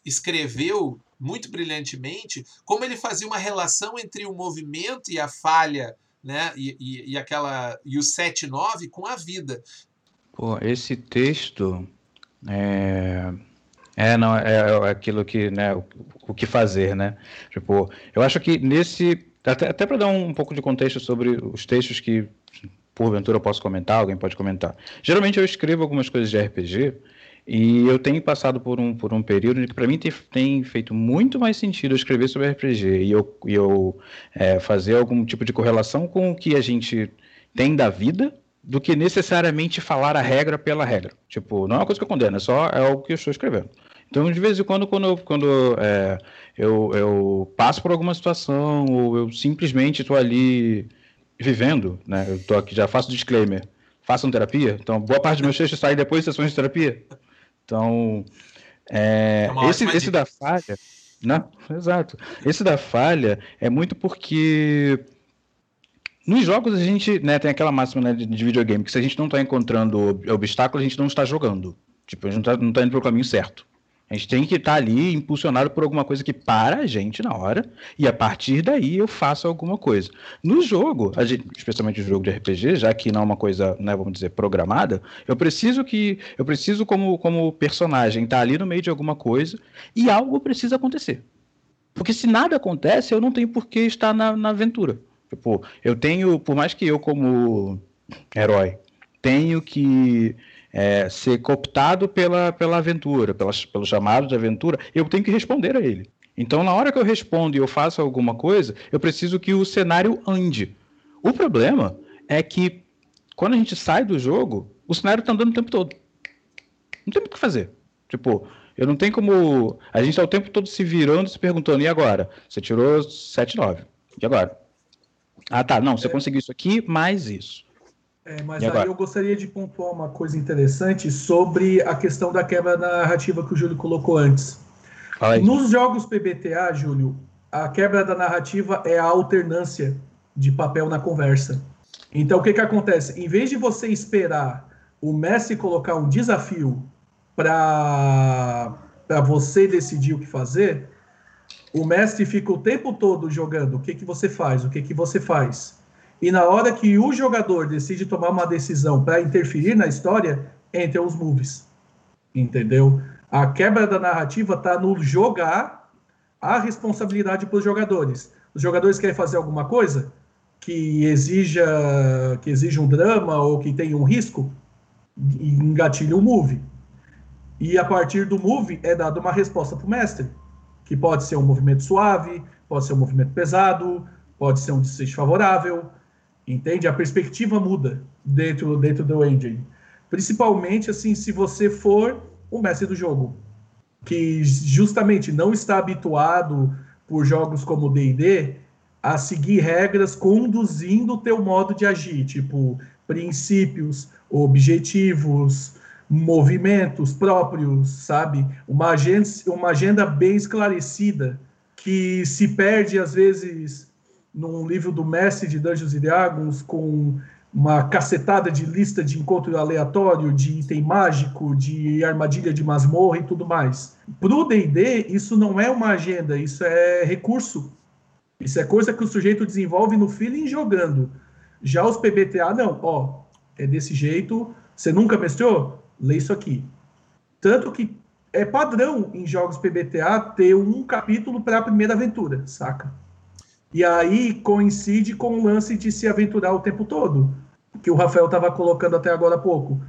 escreveu muito brilhantemente como ele fazia uma relação entre o movimento e a falha, né? E, e, e aquela e o 7-9 com a vida. Pô, esse texto é, é não é, é aquilo que, né, o, o, que fazer, né? Tipo, eu acho que nesse até, até para dar um, um pouco de contexto sobre os textos que porventura eu posso comentar, alguém pode comentar. Geralmente eu escrevo algumas coisas de RPG e eu tenho passado por um, por um período que para mim tem, tem, feito muito mais sentido escrever sobre RPG e eu, e eu é, fazer algum tipo de correlação com o que a gente tem da vida do que necessariamente falar a regra pela regra. Tipo, não é uma coisa que eu condeno, é só é o que eu estou escrevendo. Então, de vez em quando, quando, quando é, eu, eu passo por alguma situação ou eu simplesmente estou ali vivendo, né? Eu tô aqui, já faço disclaimer. Façam terapia. Então, boa parte dos meus textos saem depois de sessões de terapia. Então, é, é esse, esse da falha. Né? Exato. Esse da falha é muito porque nos jogos a gente né, tem aquela máxima né, de videogame que se a gente não está encontrando obstáculo, a gente não está jogando. Tipo, a gente não está tá indo para o caminho certo. A gente tem que estar tá ali impulsionado por alguma coisa que para a gente na hora, e a partir daí eu faço alguma coisa. No jogo, gente, especialmente no jogo de RPG, já que não é uma coisa, né, vamos dizer, programada, eu preciso que. Eu preciso, como, como personagem, estar tá ali no meio de alguma coisa e algo precisa acontecer. Porque se nada acontece, eu não tenho por que estar na, na aventura. Tipo, eu tenho, por mais que eu, como herói, tenho que é, ser cooptado pela, pela aventura, pelas, pelo chamado de aventura, eu tenho que responder a ele. Então, na hora que eu respondo e eu faço alguma coisa, eu preciso que o cenário ande. O problema é que quando a gente sai do jogo, o cenário está andando o tempo todo. Não tem o que fazer. Tipo, eu não tenho como. A gente está o tempo todo se virando, se perguntando, e agora? Você tirou 7, 9. E agora? Ah, tá. Não, você é. conseguiu isso aqui, mais isso. É, mas aí eu gostaria de pontuar uma coisa interessante sobre a questão da quebra narrativa que o Júlio colocou antes. Nos jogos PBTA, Júlio, a quebra da narrativa é a alternância de papel na conversa. Então, o que, que acontece? Em vez de você esperar o mestre colocar um desafio para você decidir o que fazer, o mestre fica o tempo todo jogando. O que, que você faz? O que, que você faz? E na hora que o jogador decide tomar uma decisão para interferir na história, entram os moves. Entendeu? A quebra da narrativa está no jogar a responsabilidade para os jogadores. Os jogadores querem fazer alguma coisa que exija que exija um drama ou que tenha um risco, engatilha o um move. E a partir do move é dada uma resposta para o mestre, que pode ser um movimento suave, pode ser um movimento pesado, pode ser um desfecho favorável, Entende? A perspectiva muda dentro, dentro do engine. Principalmente assim, se você for o mestre do jogo, que justamente não está habituado por jogos como D&D a seguir regras conduzindo o teu modo de agir, tipo princípios, objetivos, movimentos próprios, sabe? Uma agenda, uma agenda bem esclarecida que se perde às vezes num livro do mestre de Dungeons Dragons com uma cacetada de lista de encontro aleatório, de item mágico, de armadilha de masmorra e tudo mais. Pro D&D, isso não é uma agenda, isso é recurso. Isso é coisa que o sujeito desenvolve no feeling jogando. Já os PBTA, não. Ó, é desse jeito. Você nunca mestrou? Lê isso aqui. Tanto que é padrão em jogos PBTA ter um capítulo para a primeira aventura, saca? E aí coincide com o lance de se aventurar o tempo todo, que o Rafael estava colocando até agora há pouco.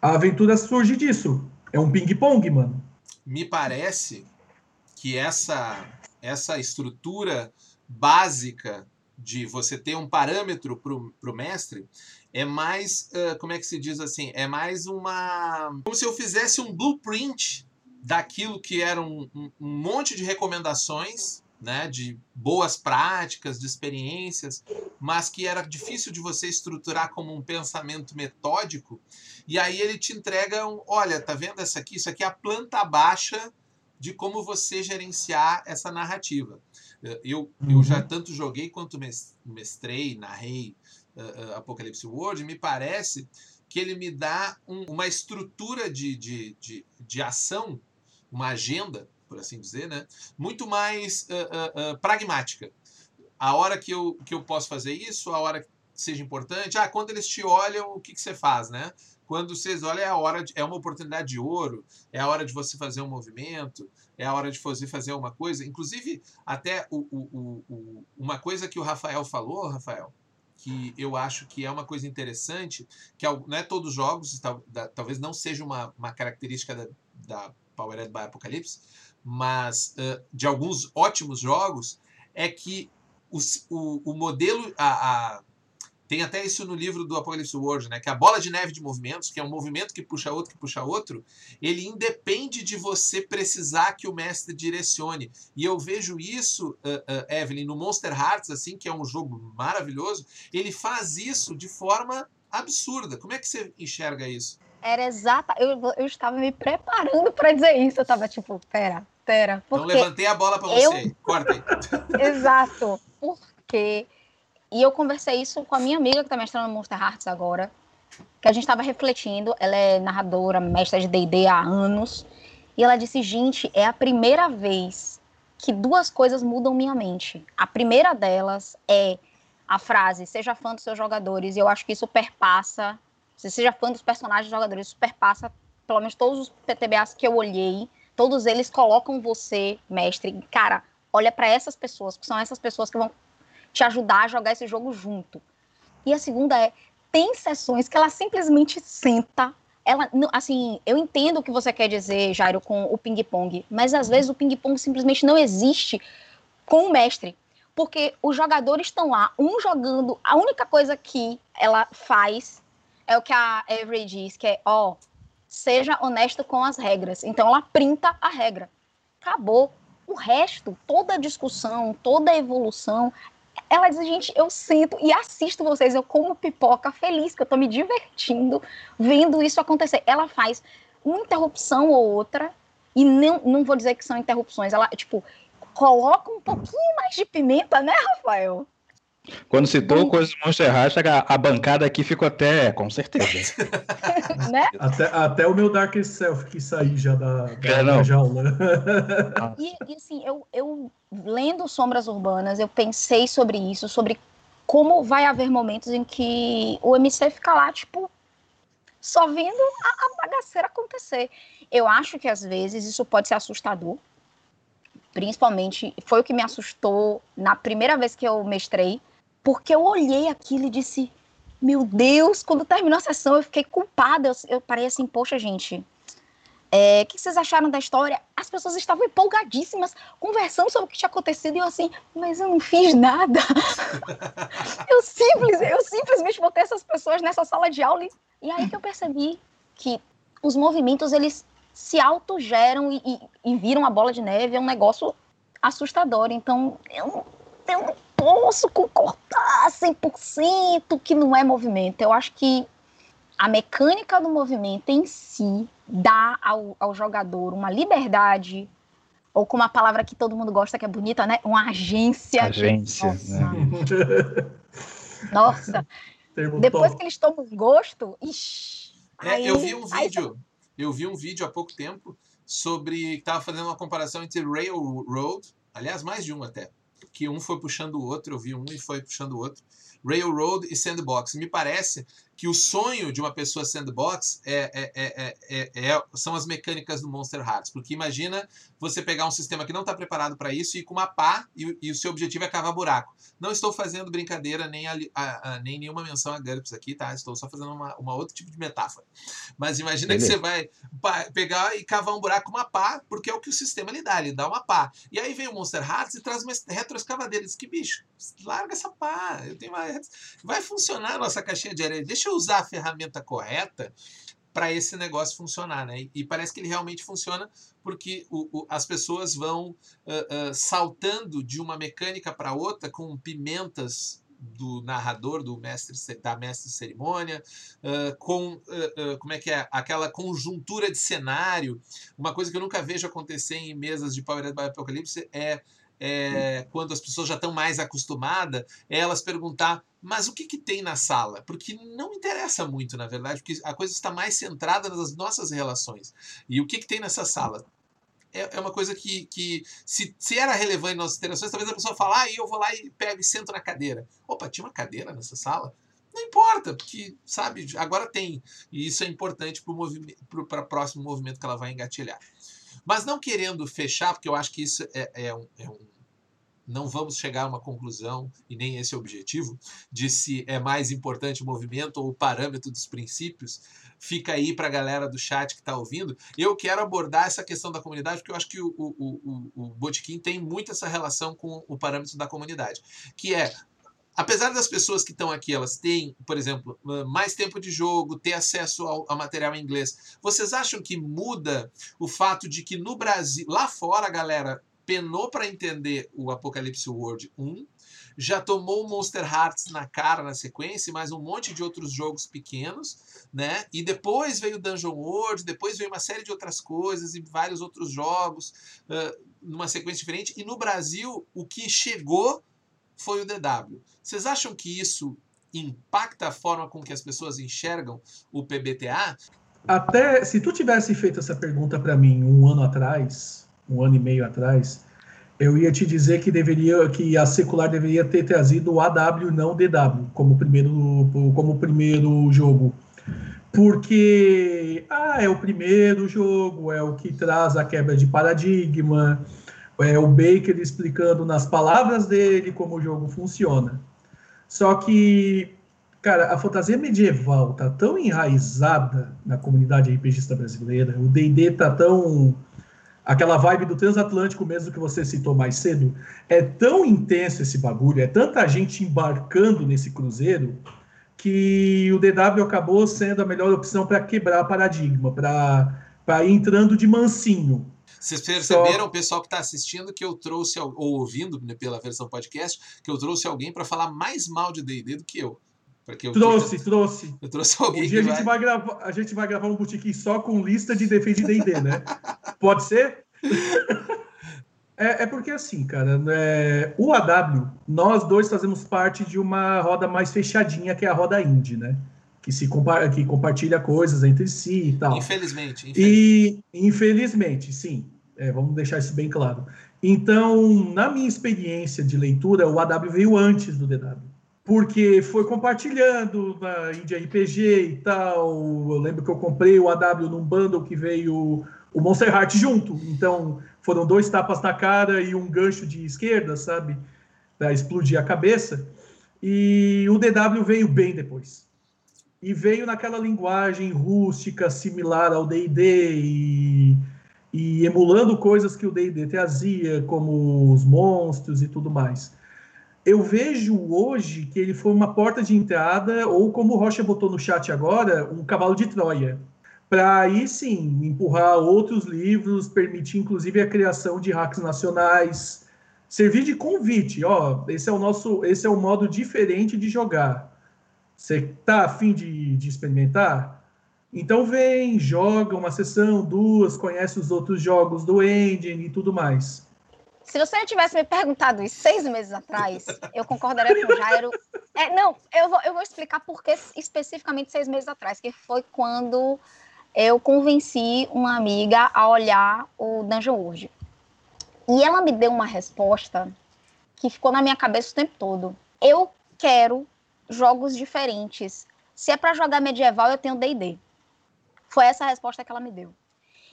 A aventura surge disso. É um ping-pong, mano. Me parece que essa, essa estrutura básica de você ter um parâmetro para o mestre é mais, uh, como é que se diz assim? É mais uma. Como se eu fizesse um blueprint daquilo que era um, um, um monte de recomendações né, de boas práticas, de experiências, mas que era difícil de você estruturar como um pensamento metódico. E aí ele te entrega um, olha, tá vendo essa aqui? Isso aqui é a planta baixa de como você gerenciar essa narrativa. Eu, uhum. eu já tanto joguei quanto mestrei, narrei uh, uh, Apocalipse World, me parece que ele me dá um, uma estrutura de, de, de, de ação, uma agenda por assim dizer, né? Muito mais uh, uh, pragmática. A hora que eu, que eu posso fazer isso, a hora que seja importante. Ah, quando eles te olham, o que, que você faz, né? Quando vocês olham, é a hora de, é uma oportunidade de ouro, é a hora de você fazer um movimento, é a hora de você fazer uma coisa. Inclusive, até o, o, o, uma coisa que o Rafael falou, Rafael, que eu acho que é uma coisa interessante, que não é todos os jogos, talvez não seja uma, uma característica da, da Powered by Apocalypse, mas uh, de alguns ótimos jogos, é que o, o modelo, a, a tem até isso no livro do Apocalipse World, né? Que a bola de neve de movimentos, que é um movimento que puxa outro, que puxa outro, ele independe de você precisar que o mestre direcione. E eu vejo isso, uh, uh, Evelyn, no Monster Hearts, assim, que é um jogo maravilhoso, ele faz isso de forma absurda. Como é que você enxerga isso? Era exata. Eu, eu estava me preparando para dizer isso. Eu estava tipo, pera, pera. Então levantei a bola para você. Eu... Corta. (laughs) Exato. Porque e eu conversei isso com a minha amiga que está mestrando Monster Hearts agora, que a gente estava refletindo. Ela é narradora, mestra de D&D há anos. E ela disse, gente, é a primeira vez que duas coisas mudam minha mente. A primeira delas é a frase, seja fã dos seus jogadores. E eu acho que isso perpassa, se seja fã dos personagens dos jogadores, isso perpassa, pelo menos todos os PTBAs que eu olhei, todos eles colocam você, mestre, cara, olha para essas pessoas, que são essas pessoas que vão te ajudar a jogar esse jogo junto. E a segunda é, tem sessões que ela simplesmente senta, ela, assim, eu entendo o que você quer dizer, Jairo, com o ping-pong, mas às vezes o ping-pong simplesmente não existe com o mestre, porque os jogadores estão lá, um jogando, a única coisa que ela faz é o que a Avery diz, que é, ó, seja honesto com as regras. Então ela printa a regra. Acabou. O resto, toda a discussão, toda a evolução ela diz, gente, eu sinto e assisto vocês, eu como pipoca feliz, que eu tô me divertindo vendo isso acontecer. Ela faz uma interrupção ou outra, e não, não vou dizer que são interrupções, ela, tipo, coloca um pouquinho mais de pimenta, né, Rafael? Quando citou coisas do Monster Hashtag, a, a, bancada aqui ficou até, com certeza. (laughs) né? até, até o meu Dark Self que sair já da, da, é, da jaula. (laughs) e, e, assim, eu, eu lendo Sombras Urbanas, eu pensei sobre isso, sobre como vai haver momentos em que o MC fica lá, tipo, só vendo a, a bagaceira acontecer. Eu acho que às vezes isso pode ser assustador, principalmente foi o que me assustou na primeira vez que eu mestrei, porque eu olhei aquilo e disse: Meu Deus, quando terminou a sessão, eu fiquei culpada. Eu, eu parei assim, poxa, gente. É, o que vocês acharam da história? As pessoas estavam empolgadíssimas, conversando sobre o que tinha acontecido, e eu assim, mas eu não fiz nada. (laughs) eu, simples, eu simplesmente botei essas pessoas nessa sala de aula, e, e aí que eu percebi que os movimentos, eles se autogeram e, e, e viram a bola de neve, é um negócio assustador. Então, eu, eu posso concordar 100% que não é movimento. Eu acho que a mecânica do movimento em si dá ao, ao jogador uma liberdade, ou com uma palavra que todo mundo gosta, que é bonita, né? Uma agência. Agência. De... Nossa. Né? (laughs) Nossa. Depois que eles tomam gosto, ixi, é, aí, eu vi um vídeo, aí... eu vi um vídeo há pouco tempo sobre que estava fazendo uma comparação entre Railroad, aliás, mais de um até, que um foi puxando o outro, eu vi um e foi puxando o outro. Railroad e Sandbox. Me parece que o sonho de uma pessoa sandbox é, é, é, é, são as mecânicas do Monster Hearts. Porque imagina você pegar um sistema que não está preparado para isso e ir com uma pá e, e, o seu objetivo é cavar buraco. Não estou fazendo brincadeira nem, a, a, a, nem nenhuma menção a GURPS aqui, tá? Estou só fazendo uma, uma outro tipo de metáfora. Mas imagina Beleza. que você vai pegar e cavar um buraco com uma pá, porque é o que o sistema lhe dá, ele dá uma pá. E aí vem o Monster Hearts e traz uma retroescavadeira. Diz que bicho, larga essa pá, eu tenho uma... vai funcionar a nossa caixinha de areia. Deixa eu usar a ferramenta correta para esse negócio funcionar, né? E, parece que ele realmente funciona porque o, o, as pessoas vão uh, uh, saltando de uma mecânica para outra com pimentas do narrador, do mestre da mestre de cerimônia, uh, com como é que é aquela conjuntura de cenário. Uma coisa que eu nunca vejo acontecer em mesas de Power by Apocalypse é é, quando as pessoas já estão mais acostumadas, é elas perguntar, mas o que, que tem na sala? Porque não interessa muito, na verdade, porque a coisa está mais centrada nas nossas relações. E o que, que tem nessa sala? é, é uma coisa que, que se, se era relevante nas interações, talvez a pessoa fale, ah, eu vou lá e pego e sento na cadeira. Opa, tinha uma cadeira nessa sala? Não importa, porque, sabe, agora tem. E isso é importante para o próximo movimento que ela vai engatilhar. Mas não querendo fechar, porque eu acho que isso é, é, um, é um não vamos chegar a uma conclusão, e nem esse é o objetivo, de se é mais importante o movimento ou o parâmetro dos princípios. Fica aí para a galera do chat que está ouvindo. Eu quero abordar essa questão da comunidade, porque eu acho que o, o, o, o Botequim tem muito essa relação com o parâmetro da comunidade, que é apesar das pessoas que estão aqui, elas têm, por exemplo, mais tempo de jogo, ter acesso ao, ao, material em inglês, vocês acham que muda o fato de que no Brasil, lá fora, galera penou para entender o Apocalipse World 1, já tomou o Monster Hearts na cara na sequência, mais um monte de outros jogos pequenos, né? E depois veio Dungeon World, depois veio uma série de outras coisas e vários outros jogos uh, numa sequência diferente. E no Brasil, o que chegou foi o DW. Vocês acham que isso impacta a forma com que as pessoas enxergam o PBTA? Até se tu tivesse feito essa pergunta para mim um ano atrás, um ano e meio atrás, eu ia te dizer que deveria que a secular deveria ter trazido o AW não DW como primeiro como primeiro jogo porque ah, é o primeiro jogo, é o que traz a quebra de paradigma, é o Baker explicando nas palavras dele como o jogo funciona. Só que, cara, a fantasia medieval tá tão enraizada na comunidade RPGista brasileira, o D&D tá tão aquela vibe do transatlântico mesmo que você citou mais cedo, é tão intenso esse bagulho, é tanta gente embarcando nesse cruzeiro que o DW acabou sendo a melhor opção para quebrar paradigma, para ir entrando de mansinho. Vocês perceberam, Só... o pessoal que está assistindo, que eu trouxe, ou ouvindo né, pela versão podcast, que eu trouxe alguém para falar mais mal de D&D do que eu. Porque eu trouxe, trouxe. Eu trouxe alguém. Um dia a gente, vai... vai... gravar, a gente vai gravar um botequim só com lista de defesa de D&D, né? Pode ser? (laughs) É, é, porque assim, cara, é, o AW, nós dois fazemos parte de uma roda mais fechadinha, que é a roda indie, né? Que, se compa que compartilha coisas entre si e tal. Infelizmente. infelizmente. E, infelizmente, sim. É, vamos deixar isso bem claro. Então, na minha experiência de leitura, o AW veio antes do DW. Porque foi compartilhando na Indie RPG e tal. Eu lembro que eu comprei o AW num bundle que veio o Monster Heart junto. Então, foram dois tapas na cara e um gancho de esquerda, sabe? Para explodir a cabeça. E o DW veio bem depois. E veio naquela linguagem rústica, similar ao D&D e, e emulando coisas que o D&D trazia, como os monstros e tudo mais. Eu vejo hoje que ele foi uma porta de entrada, ou como o Rocha botou no chat agora, um cavalo de Troia para aí sim empurrar outros livros, permitir inclusive a criação de hacks nacionais, servir de convite, ó, esse é o nosso, esse é o modo diferente de jogar. Você tá afim de, de experimentar? Então vem, joga uma sessão, duas, conhece os outros jogos do engine e tudo mais. Se você tivesse me perguntado isso seis meses atrás, eu concordaria com o Jairo. É, não, eu vou, eu vou explicar por que especificamente seis meses atrás, que foi quando eu convenci uma amiga a olhar o Dungeon World. E ela me deu uma resposta que ficou na minha cabeça o tempo todo. Eu quero jogos diferentes. Se é para jogar medieval, eu tenho D&D. Foi essa a resposta que ela me deu.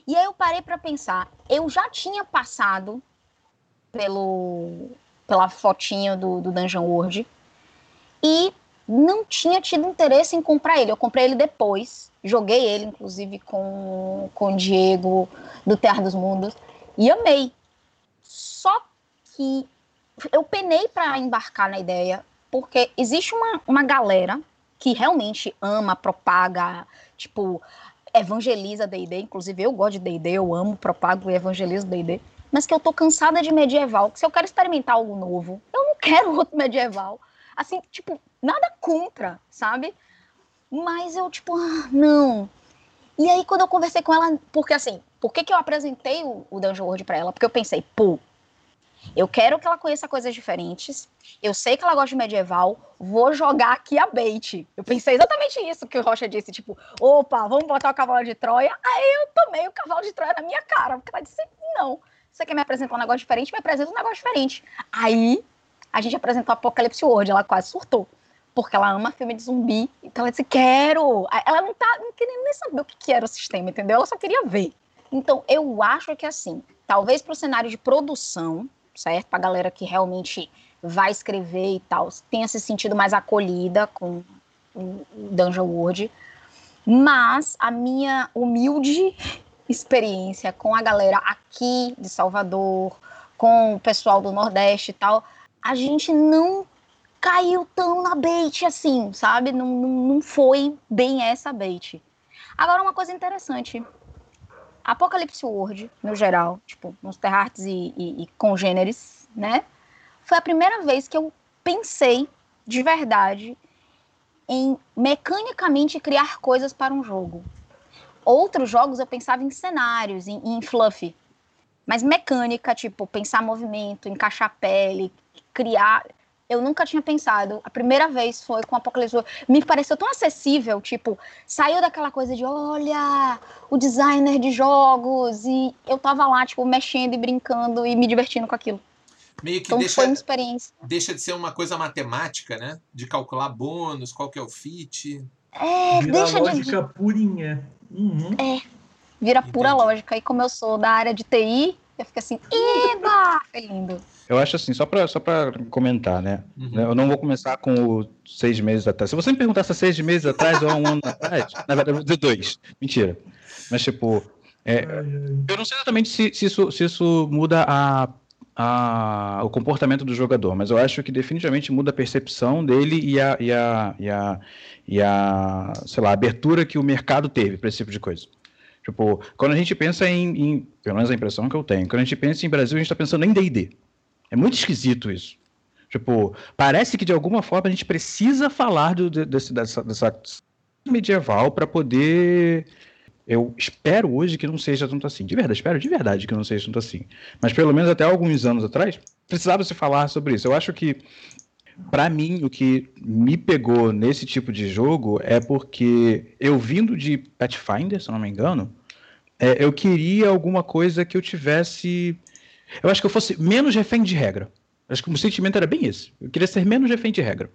E aí eu parei para pensar, eu já tinha passado pelo pela fotinha do, do Dungeon World. E não tinha tido interesse em comprar ele. Eu comprei ele depois, joguei ele, inclusive, com, com o Diego do Terra dos Mundos, e amei. Só que eu penei para embarcar na ideia, porque existe uma, uma galera que realmente ama, propaga, tipo, evangeliza D&D, inclusive eu gosto de D&D, eu amo, propago e evangelizo D&D, mas que eu tô cansada de medieval, que se eu quero experimentar algo novo, eu não quero (laughs) outro medieval. Assim, tipo, nada contra, sabe? Mas eu, tipo, ah, não. E aí, quando eu conversei com ela, porque assim, por que, que eu apresentei o, o Dungeon World pra ela? Porque eu pensei, pô, Eu quero que ela conheça coisas diferentes. Eu sei que ela gosta de medieval. Vou jogar aqui a bait. Eu pensei exatamente isso que o Rocha disse. Tipo, opa, vamos botar o cavalo de Troia. Aí eu tomei o cavalo de Troia na minha cara. Porque ela disse, não. Você quer me apresentar um negócio diferente? Me apresenta um negócio diferente. Aí a gente apresentou Apocalipse World. Ela quase surtou. Porque ela ama filme de zumbi. Então ela disse, quero. Ela não tá, não queria nem saber o que era o sistema, entendeu? Ela só queria ver. Então eu acho que assim, talvez para o cenário de produção, certo? Para galera que realmente vai escrever e tal, tenha se sentido mais acolhida com o Dungeon World. Mas a minha humilde experiência com a galera aqui de Salvador, com o pessoal do Nordeste e tal, a gente não caiu tão na bait assim, sabe? Não, não, não foi bem essa bait. Agora, uma coisa interessante. Apocalipse World, no geral, tipo, Monster Hearts e, e, e congêneres, né? Foi a primeira vez que eu pensei de verdade em mecanicamente criar coisas para um jogo. Outros jogos eu pensava em cenários, em, em fluff. Mas mecânica, tipo, pensar movimento, encaixar pele, criar eu nunca tinha pensado. A primeira vez foi com Apocalipse Me pareceu tão acessível, tipo, saiu daquela coisa de, olha, o designer de jogos, e eu tava lá, tipo, mexendo e brincando e me divertindo com aquilo. Meio que então deixa, foi uma experiência. Deixa de ser uma coisa matemática, né? De calcular bônus, qual que é o fit. É, Vira deixa lógica de... purinha. Uhum. É, vira Entendi. pura lógica. E como eu sou da área de TI, eu fico assim, eba, foi lindo. Eu acho assim, só pra, só pra comentar, né? Uhum. Eu não vou começar com o seis meses atrás. Se você me perguntasse seis meses atrás ou há um ano atrás, (laughs) na verdade, eu vou dizer dois. Mentira. Mas, tipo, é, Ai, ai. eu não sei exatamente se, se isso, se isso muda a, a, o comportamento do jogador, mas eu acho que definitivamente muda a percepção dele e a, e a, e a, e a sei lá, a abertura que o mercado teve para esse tipo de coisa. Tipo, quando a gente pensa em, em, pelo menos a impressão que eu tenho, quando a gente pensa em Brasil, a gente está pensando em D&D. É muito esquisito isso. Tipo, parece que de alguma forma a gente precisa falar do, desse, dessa, dessa medieval para poder. Eu espero hoje que não seja tanto assim. De verdade, espero de verdade que não seja tanto assim. Mas pelo menos até alguns anos atrás, precisava se falar sobre isso. Eu acho que, para mim, o que me pegou nesse tipo de jogo é porque eu vindo de Pathfinder, se eu não me engano, é, eu queria alguma coisa que eu tivesse. Eu acho que eu fosse menos refém de regra. Acho que o sentimento era bem esse. Eu queria ser menos refém de regra.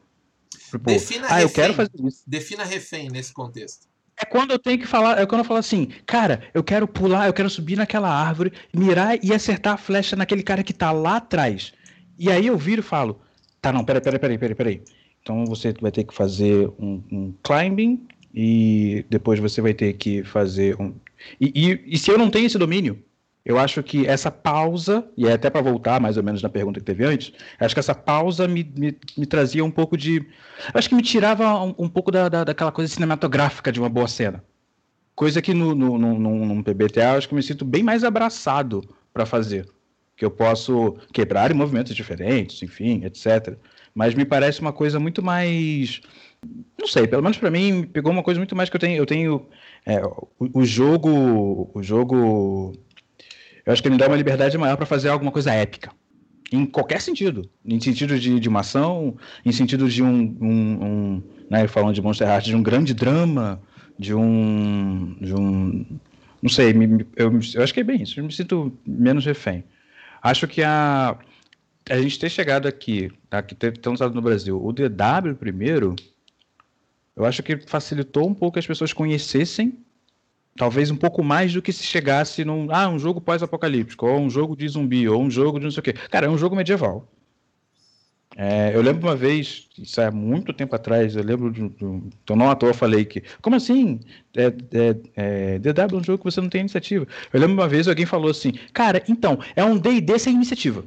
Tipo, Defina ah, eu refém. quero fazer isso. Defina refém nesse contexto. É quando eu tenho que falar, é quando eu falo assim, cara, eu quero pular, eu quero subir naquela árvore, mirar e acertar a flecha naquele cara que tá lá atrás. E aí eu viro e falo, tá, não, peraí, peraí, peraí, peraí, peraí. Então você vai ter que fazer um, um climbing e depois você vai ter que fazer um. E, e, e se eu não tenho esse domínio, eu acho que essa pausa, e é até para voltar mais ou menos na pergunta que teve antes, acho que essa pausa me, me, me trazia um pouco de. Acho que me tirava um, um pouco da, da, daquela coisa cinematográfica de uma boa cena. Coisa que no, no, no, no, no PBTA acho que me sinto bem mais abraçado para fazer. Que eu posso quebrar em movimentos diferentes, enfim, etc. Mas me parece uma coisa muito mais. Não sei, pelo menos para mim, pegou uma coisa muito mais que eu tenho. Eu tenho. É, o, o jogo. O jogo eu acho que ele me dá uma liberdade maior para fazer alguma coisa épica. Em qualquer sentido. Em sentido de, de uma ação, em sentido de um. um, um né, falando de Monster Hearts, de um grande drama, de um. De um não sei, me, eu, eu acho que é bem isso. Eu me sinto menos refém. Acho que a, a gente ter chegado aqui, aqui ter, ter usado no Brasil, o DW primeiro, eu acho que facilitou um pouco que as pessoas conhecessem talvez um pouco mais do que se chegasse num ah, um jogo pós-apocalíptico, ou um jogo de zumbi, ou um jogo de não sei o quê. Cara, é um jogo medieval. É, eu lembro uma vez, isso é muito tempo atrás, eu lembro de, de então não à toa falei que, como assim? É, é, é, DW é um jogo que você não tem iniciativa. Eu lembro uma vez alguém falou assim, cara, então, é um D&D sem iniciativa.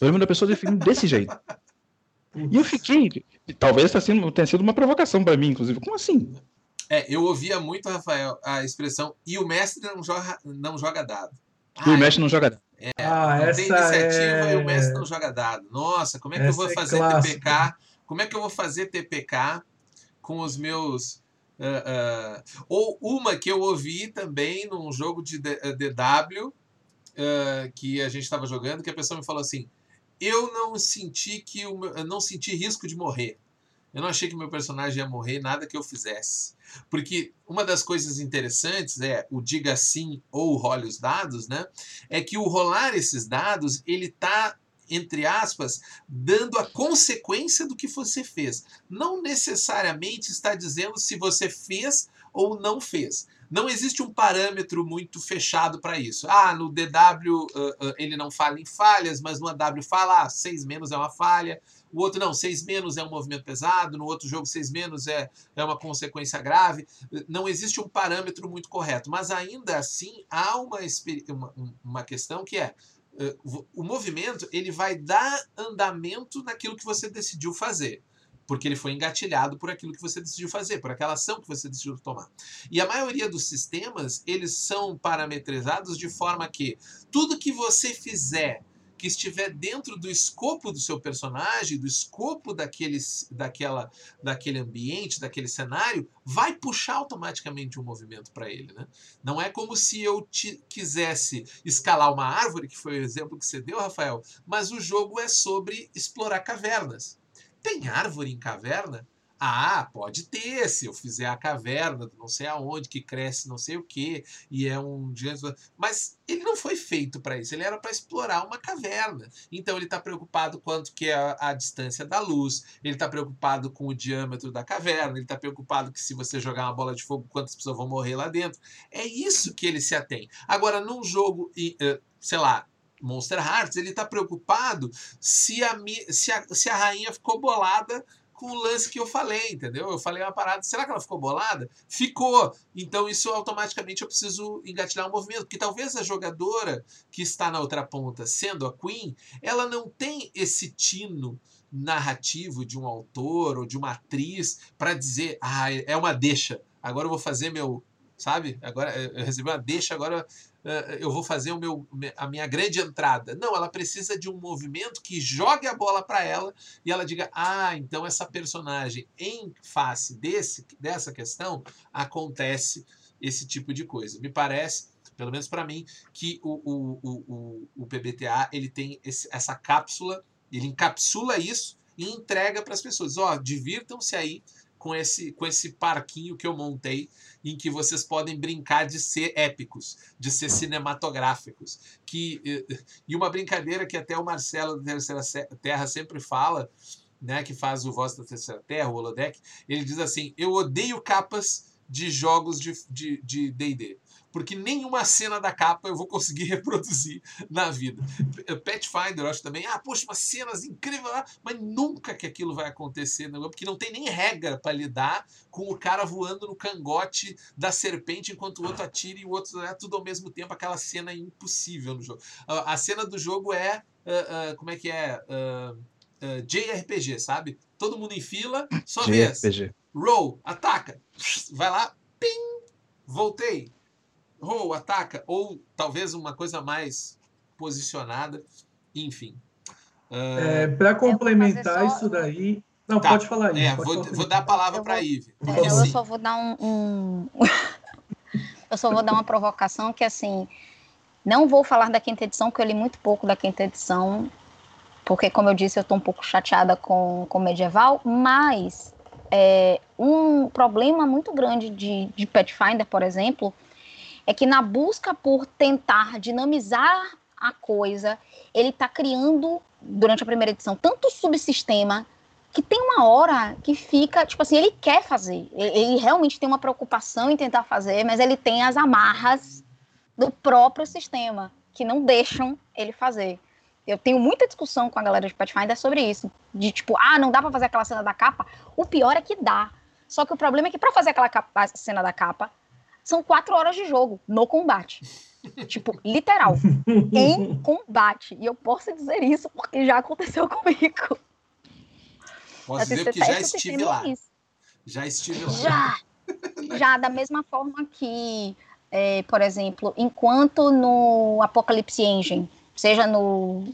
Eu lembro da pessoa definindo desse jeito. E eu fiquei, talvez tenha sido uma provocação para mim, inclusive, como assim? É, eu ouvia muito, Rafael, a expressão e o mestre não joga, não joga dado. E o mestre não joga dado. É, Ah, não essa tem iniciativa é- e o mestre não joga dado. Nossa, como é que eu Essa vou é fazer clássica. TPK? Como é que eu vou fazer TPK com os meus. ah, ah, ou uma que eu ouvi também num jogo de D- DW ah, que a gente estava jogando, que a pessoa me falou assim: eu não senti que o meu, eu não senti risco de morrer. Eu não achei que meu personagem ia morrer nada que eu fizesse. Porque uma das coisas interessantes é o diga sim ou role os dados, né? É que o rolar esses dados, ele tá entre aspas, dando a consequência do que você fez. Não necessariamente está dizendo se você fez ou não fez. Não existe um parâmetro muito fechado para isso. Ah, no DW uh, uh, ele não fala em falhas, mas no AW fala, ah, 6 menos é uma falha. O outro não, 6 menos é um movimento pesado. No outro jogo, 6 menos é, é uma consequência grave. Não existe um parâmetro muito correto. Mas ainda assim, há uma, uma, questão que é uh, o movimento ele vai dar andamento naquilo que você decidiu fazer porque ele foi engatilhado por aquilo que você decidiu fazer, por aquela ação que você decidiu tomar. E a maioria dos sistemas, eles são parametrizados de forma que tudo que você fizer que estiver dentro do escopo do seu personagem, do escopo daquele, daquela, daquele ambiente, daquele cenário, vai puxar automaticamente um movimento para ele. Né? Não é como se eu te, quisesse escalar uma árvore, que foi o exemplo que você deu, Rafael, mas o jogo é sobre explorar cavernas. Tem árvore em caverna? Ah, pode ter, se eu fizer a caverna, não sei aonde, que cresce não sei o que, e é um Mas ele não foi feito para isso, ele era para explorar uma caverna. Então ele está preocupado quanto que é a, distância da luz, ele está preocupado com o diâmetro da caverna, ele está preocupado que se você jogar uma bola de fogo, quantas pessoas vão morrer lá dentro. É isso que ele se atém. Agora, num jogo, sei lá, Monster Hearts, ele está preocupado se a, se, a, se a rainha ficou bolada com o lance que eu falei, entendeu? Eu falei uma parada, será que ela ficou bolada? Ficou. Então isso automaticamente eu preciso engatilhar um movimento, porque talvez a jogadora que está na outra ponta, sendo a Queen, ela não tem esse tino narrativo de um autor ou de uma atriz para dizer, ah, é uma deixa. Agora eu vou fazer meu, sabe? Agora eu recebi uma deixa, agora eu vou fazer o meu, a minha grande entrada. Não, ela precisa de um movimento que jogue a bola para ela e ela diga: ah, então essa personagem, em face desse, dessa questão, acontece esse tipo de coisa. Me parece, pelo menos para mim, que o, o, o, o, PBTA ele tem esse, essa cápsula, ele encapsula isso e entrega para as pessoas. Ó, oh, divirtam-se aí com esse, com esse parquinho que eu montei, em que vocês podem brincar de ser épicos, de ser cinematográficos. Que, e uma brincadeira que até o Marcelo da Terceira Terra sempre fala, né, que faz o Voz da Terceira Terra, o Holodeck, ele diz assim: Eu odeio capas de jogos de D&D. De, de porque nenhuma cena da capa eu vou conseguir (laughs) reproduzir na vida. Pathfinder, eu acho também, ah, poxa, umas cenas incríveis lá, mas nunca que aquilo vai acontecer, né? porque não tem nem regra para lidar com o cara voando no cangote da serpente enquanto o outro atira e o outro é tudo ao mesmo tempo. Aquela cena é impossível no jogo. A cena do jogo é, uh, uh, como é que é? Uh, JRPG, sabe? Todo mundo em fila, só vez. Roll, ataca. Vai lá, pim, voltei ou ataca, ou talvez uma coisa mais posicionada, enfim. Uh... É, para complementar só... isso daí. Não, tá. pode falar aí. É, vou, vou, dar a palavra para a Ive. É, eu só vou dar um. um... (laughs) eu só vou dar uma provocação que, assim, não vou falar da quinta edição, porque eu li muito pouco da quinta edição, porque, como eu disse, eu estou um pouco chateada com, com medieval, mas é, um problema muito grande de, de Pathfinder, por exemplo, é que na busca por tentar dinamizar a coisa, ele está criando, durante a primeira edição, tanto subsistema que tem uma hora que fica, tipo assim, ele quer fazer, ele realmente tem uma preocupação em tentar fazer, mas ele tem as amarras do próprio sistema que não deixam ele fazer. Eu tenho muita discussão com a galera de Pathfinder sobre isso, de tipo, ah, não dá para fazer aquela cena da capa. O pior é que dá. Só que o problema é que para fazer aquela capa, cena da capa, são quatro horas de jogo no combate. tipo, literal. (laughs) em combate. E eu posso dizer isso porque já aconteceu (laughs) comigo. Posso dizer porque já estive lá. Isso. Já estive lá. Já. já, da mesma forma que, é, por exemplo, enquanto no Apocalypse Engine, seja no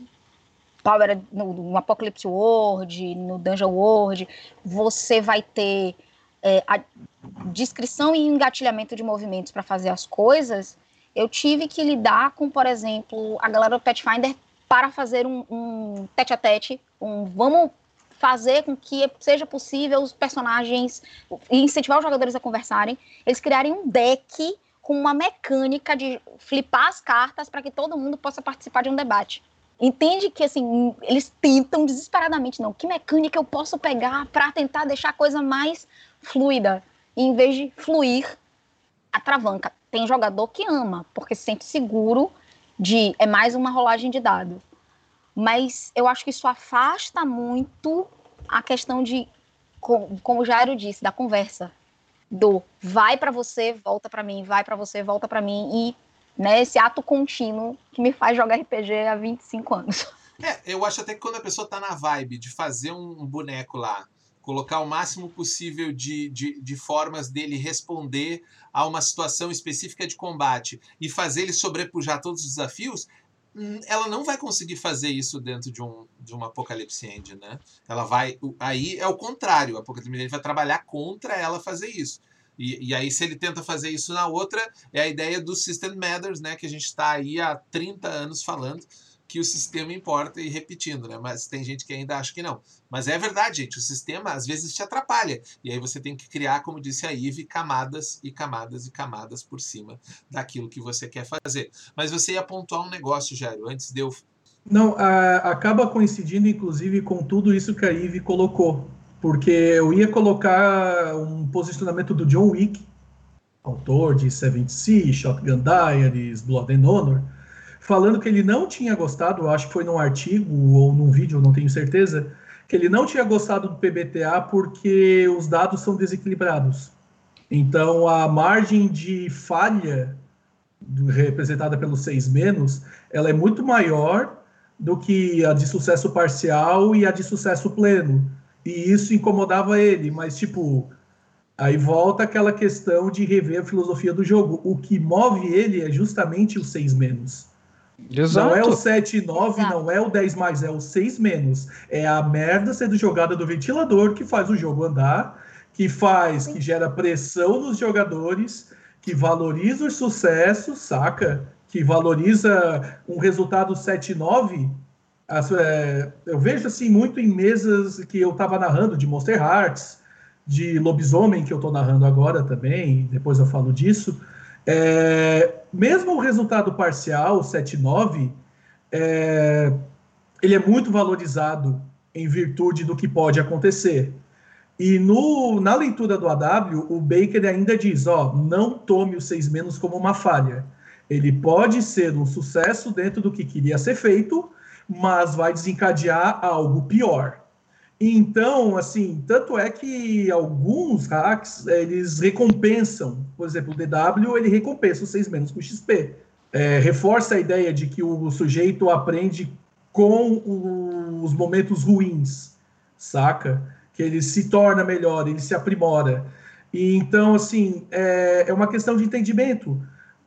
Power, no, no Apocalypse World, no Dungeon World, você vai ter é, a descrição e engatilhamento de movimentos para fazer as coisas, eu tive que lidar com, por exemplo, a galera do Pathfinder para fazer um, um tete a tete, um vamos fazer com que seja possível os personagens incentivar os jogadores a conversarem, eles criarem um deck com uma mecânica de flipar as cartas para que todo mundo possa participar de um debate. Entende que assim, eles tentam desesperadamente, não, que mecânica eu posso pegar para tentar deixar a coisa mais fluida, e em vez de fluir a travanca. Tem jogador que ama, porque se sente seguro de é mais uma rolagem de dado. Mas eu acho que isso afasta muito a questão de, como o Jairo disse, da conversa. Do vai para você, volta para mim, vai para você, volta para mim. E né, esse ato contínuo que me faz jogar RPG há 25 anos. É, eu acho até que quando a pessoa tá na vibe de fazer um boneco lá, colocar o máximo possível de, de, de, formas dele responder a uma situação específica de combate e fazer ele sobrepujar todos os desafios, hum, ela não vai conseguir fazer isso dentro de um, de uma Apocalipse Engine, né? Ela vai. Aí é o contrário, o Apocalipse Engine vai trabalhar contra ela fazer isso. E, e aí, se ele tenta fazer isso na outra, é a ideia do System Matters, né? Que a gente está aí há 30 anos falando que o sistema importa e repetindo, né? Mas tem gente que ainda acha que não. Mas é verdade, gente, o sistema às vezes te atrapalha. E aí você tem que criar, como disse a Ive, camadas e camadas e camadas por cima daquilo que você quer fazer. Mas você ia pontuar um negócio, Jairo, antes de eu. Não, a, acaba coincidindo, inclusive, com tudo isso que a Ive colocou. Porque eu ia colocar um posicionamento do John Wick, autor de Seven Sea, Shotgun Diaries, Blood and Honor falando que ele não tinha gostado, acho que foi num artigo ou num vídeo, não tenho certeza, que ele não tinha gostado do PBTA porque os dados são desequilibrados. Então, a margem de falha representada pelo 6 menos, ela é muito maior do que a de sucesso parcial e a de sucesso pleno. E isso incomodava ele, mas tipo, aí volta aquela questão de rever a filosofia do jogo. O que move ele é justamente o 6 menos. Exato. Não é o 7 e 9, Exato. não é o 10 mais, é o 6 menos. É a merda sendo jogada do ventilador que faz o jogo andar, que faz, que gera pressão nos jogadores, que valoriza os sucessos, saca? Que valoriza um resultado 7 e 9. É, eu vejo assim muito em mesas que eu tava narrando de Monster Hearts, de Lobisomem, que eu tô narrando agora também, depois eu falo disso. É, mesmo o resultado parcial, 7,9, é, ele é muito valorizado em virtude do que pode acontecer. E no, na leitura do AW, o Baker ainda diz: ó, não tome o 6 menos como uma falha. Ele pode ser um sucesso dentro do que queria ser feito, mas vai desencadear algo pior. Então, assim, tanto é que alguns hacks, eles recompensam, por exemplo, o DW, ele recompensa os 6 menos com XP. É, reforça a ideia de que o sujeito aprende com os momentos ruins, saca? Que ele se torna melhor, ele se aprimora. E então, assim, é, é uma questão de entendimento.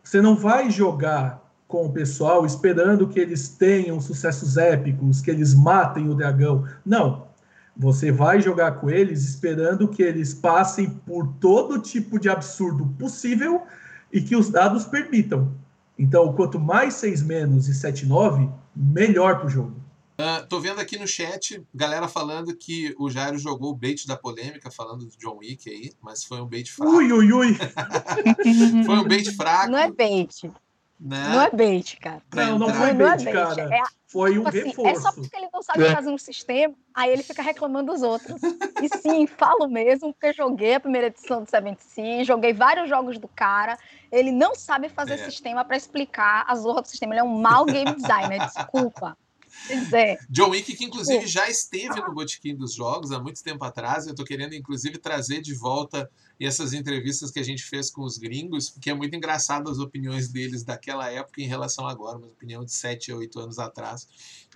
Você não vai jogar com o pessoal esperando que eles tenham sucessos épicos, que eles matem o dragão. Não você vai jogar com eles esperando que eles passem por todo tipo de absurdo possível e que os dados permitam. Então, quanto mais 6 menos e 7 9, melhor para o jogo. Uh, tô vendo aqui no chat, galera falando que o Jairo jogou o bait da polêmica, falando do John Wick aí, mas foi um bait fraco. Ui, ui, ui! (laughs) foi um bait fraco. Não é bait. Né? Não é bait, cara. Não, não foi bait, não é bait. cara. É, foi tipo um assim, reforço. É só porque ele não sabe é. fazer um sistema, aí ele fica reclamando dos outros. E sim, falo mesmo, porque joguei a primeira edição do Seven Sea, joguei vários jogos do cara. Ele não sabe fazer é. sistema para explicar a zorra do sistema. Ele é um mau game designer, desculpa. É. John Wick, que inclusive já esteve no Botequim dos Jogos há muito tempo atrás. Eu estou querendo, inclusive, trazer de volta essas entrevistas que a gente fez com os gringos, porque é muito engraçado as opiniões deles daquela época em relação a agora, uma opinião de 7 ou 8 anos atrás.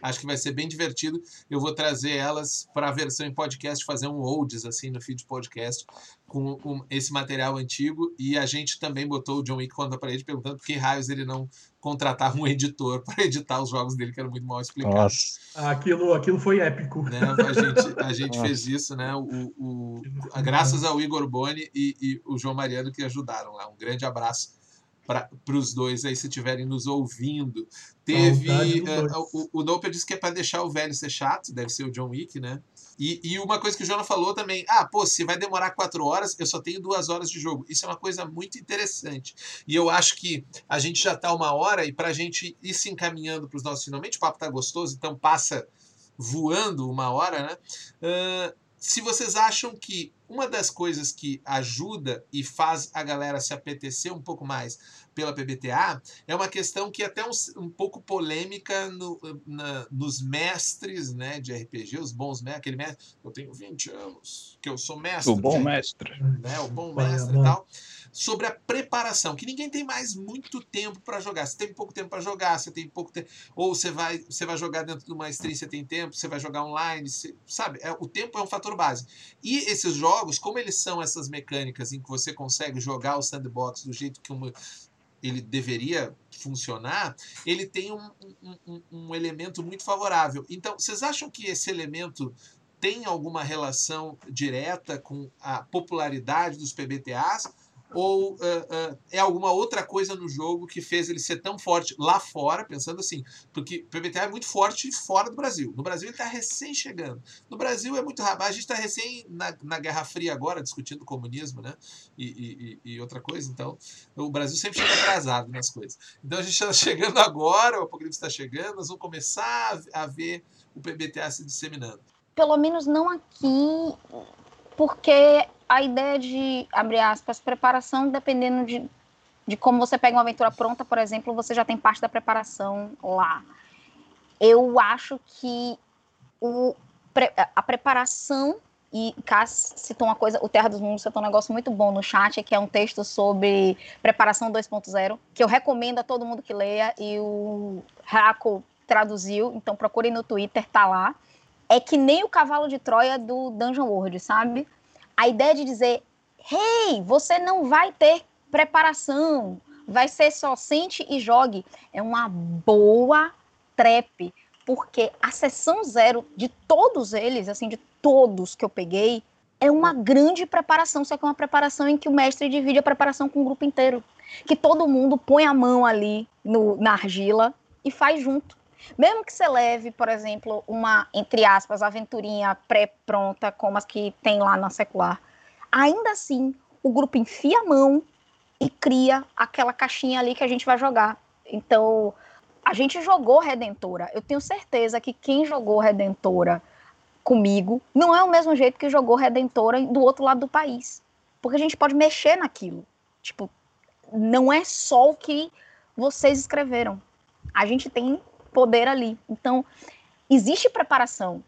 Acho que vai ser bem divertido. Eu vou trazer elas para a versão em podcast, fazer um olds assim no feed podcast com, com, esse material antigo. E a gente também botou o John Wick conta para ele perguntando por que raios ele não contratava um editor para (laughs) editar os jogos dele, que era muito mal explicado. Nossa. Aquilo, aquilo foi épico. Né? A gente, a (laughs) gente fez isso, né? O, o, graças ao Igor Boni e, e o João Mariano que ajudaram lá. Um grande abraço para os dois aí, se estiverem nos ouvindo. Teve. Uh, o, o Doper disse que é para deixar o velho ser chato, deve ser o John Wick, né? E, e, uma coisa que o Jonah falou também, ah, pô, se vai demorar quatro horas, eu só tenho duas horas de jogo. Isso é uma coisa muito interessante. E eu acho que a gente já tá uma hora e pra gente ir se encaminhando para os nossos finalmente, o papo tá gostoso, então passa voando uma hora, né? Uh, se vocês acham que uma das coisas que ajuda e faz a galera se apetecer um pouco mais pela PBTA é uma questão que é até um, um pouco polêmica no, na, nos mestres né, de RPG, os bons mestres, aquele mestre, eu tenho 20 anos, que eu sou mestre. O bom mestre. Né, o bom mestre e tal sobre a preparação, que ninguém tem mais muito tempo para jogar. Você tem pouco tempo para jogar, você tem pouco tempo, ou você vai, você vai jogar dentro de uma stream, você tem tempo, você vai jogar online, você, sabe? É, o tempo é um fator base. E esses jogos, como eles são essas mecânicas em que você consegue jogar o sandbox do jeito que uma, ele deveria funcionar, ele tem um, um, um, elemento muito favorável. Então, vocês acham que esse elemento tem alguma relação direta com a popularidade dos PBTAs? Ou uh, uh, é alguma outra coisa no jogo que fez ele ser tão forte lá fora, pensando assim, porque o PBTA é muito forte fora do Brasil. No Brasil ele está recém chegando. No Brasil é muito rápido. A gente está recém na, na, Guerra Fria agora, discutindo comunismo, né? E, e, e, outra coisa. Então, o Brasil sempre chega atrasado nas coisas. Então a gente está chegando agora, o Apocalipse está chegando, nós vamos começar a, a ver o PBTA se disseminando. Pelo menos não aqui, porque a ideia de, abre aspas, preparação, dependendo de, de como você pega uma aventura pronta, por exemplo, você já tem parte da preparação lá. Eu acho que o, a preparação, e Cass citou uma coisa, o Terra dos Mundos citou um negócio muito bom no chat, que é um texto sobre preparação 2.0, que eu recomendo a todo mundo que leia, e o Raco traduziu, então procurem no Twitter, tá lá. É que nem o cavalo de Troia do Dungeon World, sabe? A ideia de dizer, hey, você não vai ter preparação, vai ser só sente e jogue, é uma boa trap, porque a sessão zero de todos eles, assim, de todos que eu peguei, é uma grande preparação, só que é uma preparação em que o mestre divide a preparação com o grupo inteiro. Que todo mundo põe a mão ali no, na argila e faz junto. Mesmo que você leve, por exemplo, uma, entre aspas, aventurinha pré-pronta, como as que tem lá na secular, ainda assim, o grupo enfia a mão e cria aquela caixinha ali que a gente vai jogar. Então, a gente jogou Redentora. Eu tenho certeza que quem jogou Redentora comigo não é o mesmo jeito que jogou Redentora do outro lado do país. Porque a gente pode mexer naquilo. Tipo, não é só o que vocês escreveram. A gente tem poder ali. Então, existe preparação.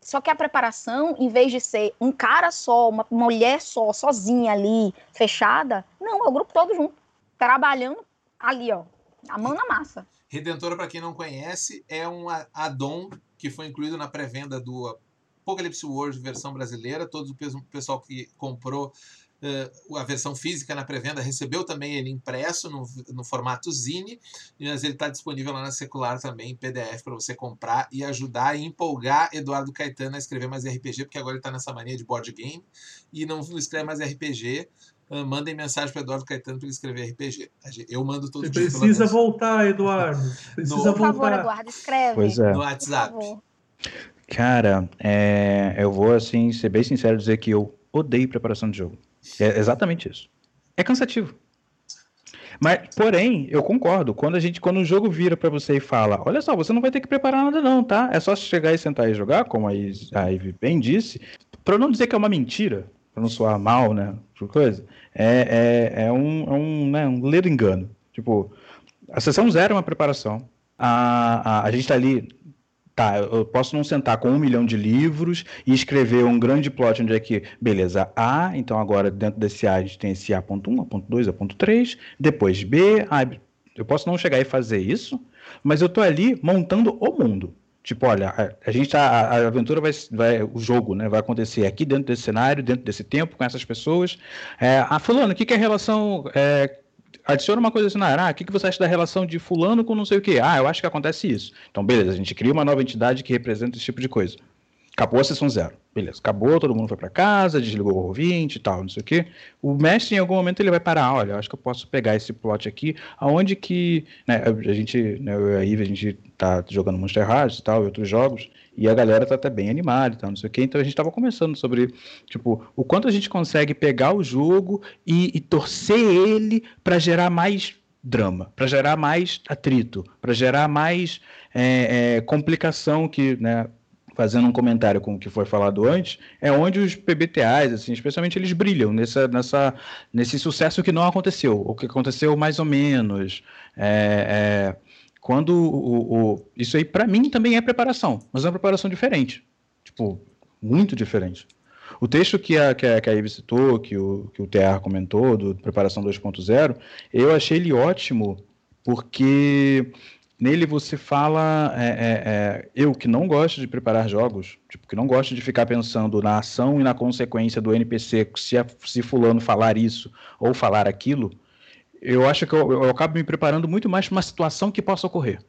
Só que a preparação, em vez de ser um cara só, uma mulher só, sozinha ali, fechada, não, é o grupo todo junto, trabalhando ali, ó, a mão na massa. Redentora, para quem não conhece, é um addon que foi incluído na pré-venda do Apocalypse Wars versão brasileira. Todo o pessoal que comprou a versão física na pré-venda recebeu também ele impresso no, no formato Zine, mas ele está disponível lá na Secular também em PDF para você comprar e ajudar e empolgar Eduardo Caetano a escrever mais RPG, porque agora ele está nessa mania de board game e não escreve mais RPG. Uh, mandem mensagem para Eduardo Caetano para ele escrever RPG. Eu mando todo Você dia. Precisa voltar, Eduardo. Precisa no... voltar. Por favor, Eduardo, escreve. Pois é. No WhatsApp. Cara, é, eu vou assim ser bem sincero dizer que eu odeio preparação de jogo. É exatamente isso. É cansativo. Mas, porém, eu concordo. Quando a gente, quando o jogo vira para você e fala, olha só, você não vai ter que preparar nada não, tá? É só chegar e sentar e jogar, como a Ivy bem disse, para não dizer que é uma mentira, para não soar mal, né? Coisa. É, é, é um, é um, né, um ler engano. Tipo, a sessão zero é uma preparação. A, a, a gente tá ali tá, eu posso não sentar com um milhão de livros e escrever um grande plot onde é que, beleza, A, então agora dentro desse A a gente tem esse A.1, A.2, A.3, depois B, A, eu posso não chegar e fazer isso, mas eu tô ali montando o mundo. Tipo, olha, a, a gente tá, a, a, aventura vai, vai, o jogo, né, vai acontecer aqui dentro desse cenário, dentro desse tempo, com essas pessoas. É, ah, fulano, o que, que é a relação é, adiciona uma coisa assim, ah, o que, que você acha da relação de fulano com não sei o quê? Ah, eu acho que acontece isso. Então, beleza, a gente cria uma nova entidade que representa esse tipo de coisa. Acabou a sessão zero. Beleza, acabou, todo mundo foi para casa, desligou o ouvinte e tal, não sei o quê. O mestre, em algum momento, ele vai parar. Olha, acho que eu posso pegar esse plot aqui, aonde que. Né, a gente, né, eu e a Ive, a gente tá jogando Monster Hearts e tal, e outros jogos, e a galera tá até bem animada e tal, não sei o quê. Então a gente tava conversando sobre, tipo, o quanto a gente consegue pegar o jogo e, e torcer ele para gerar mais drama, para gerar mais atrito, para gerar mais é, é, complicação que, né, fazendo um comentário com o que foi falado antes, é onde os PBTAs, assim, especialmente eles brilham nessa, nessa, nesse sucesso que não aconteceu, o que aconteceu mais ou menos. É, é, quando o, o, isso aí para mim também é preparação, mas é uma preparação diferente, tipo muito diferente. O texto que a, que a, que a Ivy citou, que o, que o TR comentou, do Preparação 2.0, eu achei ele ótimo, porque Nele você fala, é, é, é, eu que não gosto de preparar jogos, tipo, que não gosto de ficar pensando na ação e na consequência do NPC, se, se fulano falar isso ou falar aquilo, eu acho que eu, eu acabo me preparando muito mais para uma situação que possa ocorrer.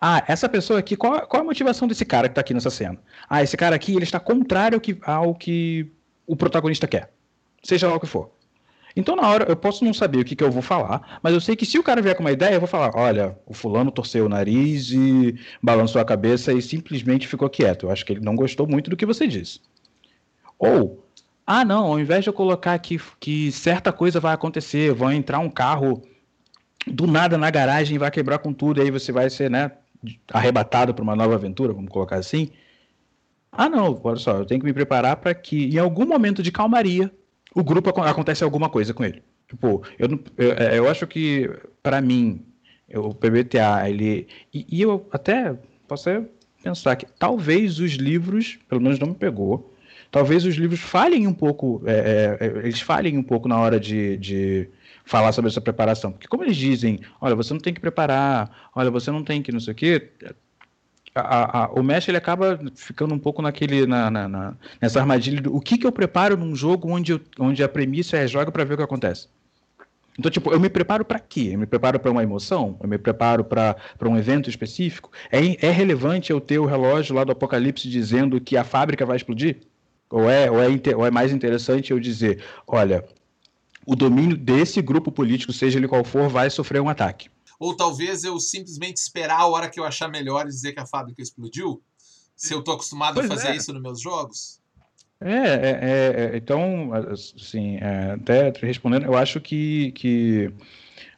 Ah, essa pessoa aqui, qual, qual a motivação desse cara que está aqui nessa cena? Ah, esse cara aqui, ele está contrário ao que, ao que o protagonista quer. Seja lá o que for. Então, na hora, eu posso não saber o que, que eu vou falar, mas eu sei que se o cara vier com uma ideia, eu vou falar: olha, o fulano torceu o nariz e balançou a cabeça e simplesmente ficou quieto. Eu acho que ele não gostou muito do que você disse. Ou, ah, não, ao invés de eu colocar aqui que certa coisa vai acontecer, vai entrar um carro do nada na garagem e vai quebrar com tudo, e aí você vai ser, né, arrebatado para uma nova aventura, vamos colocar assim. Ah, não, olha só, eu tenho que me preparar para que em algum momento de calmaria o grupo acontece alguma coisa com ele. Tipo, eu, eu, é, eu acho que, para mim, o PBTA, ele. E, e, eu até posso pensar que talvez os livros, pelo menos não me pegou, talvez os livros falhem um pouco, é, é, é, eles falhem um pouco na hora de, de falar sobre essa preparação. Porque como eles dizem, olha, você não tem que preparar, olha, você não tem que não sei o quê, a, a, o mestre ele acaba ficando um pouco naquele na, na, na, nessa armadilha do o que, que eu preparo num jogo onde, eu, onde a premissa é joga para ver o que acontece. Então, tipo, eu me preparo para quê? Eu me preparo para uma emoção? Eu me preparo para um evento específico? É, é relevante eu ter o relógio lá do Apocalipse dizendo que a fábrica vai explodir? Ou é, ou é, ou é mais interessante eu dizer, olha, o domínio desse grupo político, seja ele qual for, vai sofrer um ataque? Ou talvez eu simplesmente esperar a hora que eu achar melhor e dizer que a fábrica explodiu? Se eu tô acostumado pois a fazer é. isso nos meus jogos? É, é, é, é então, assim, é, até respondendo, eu acho que, que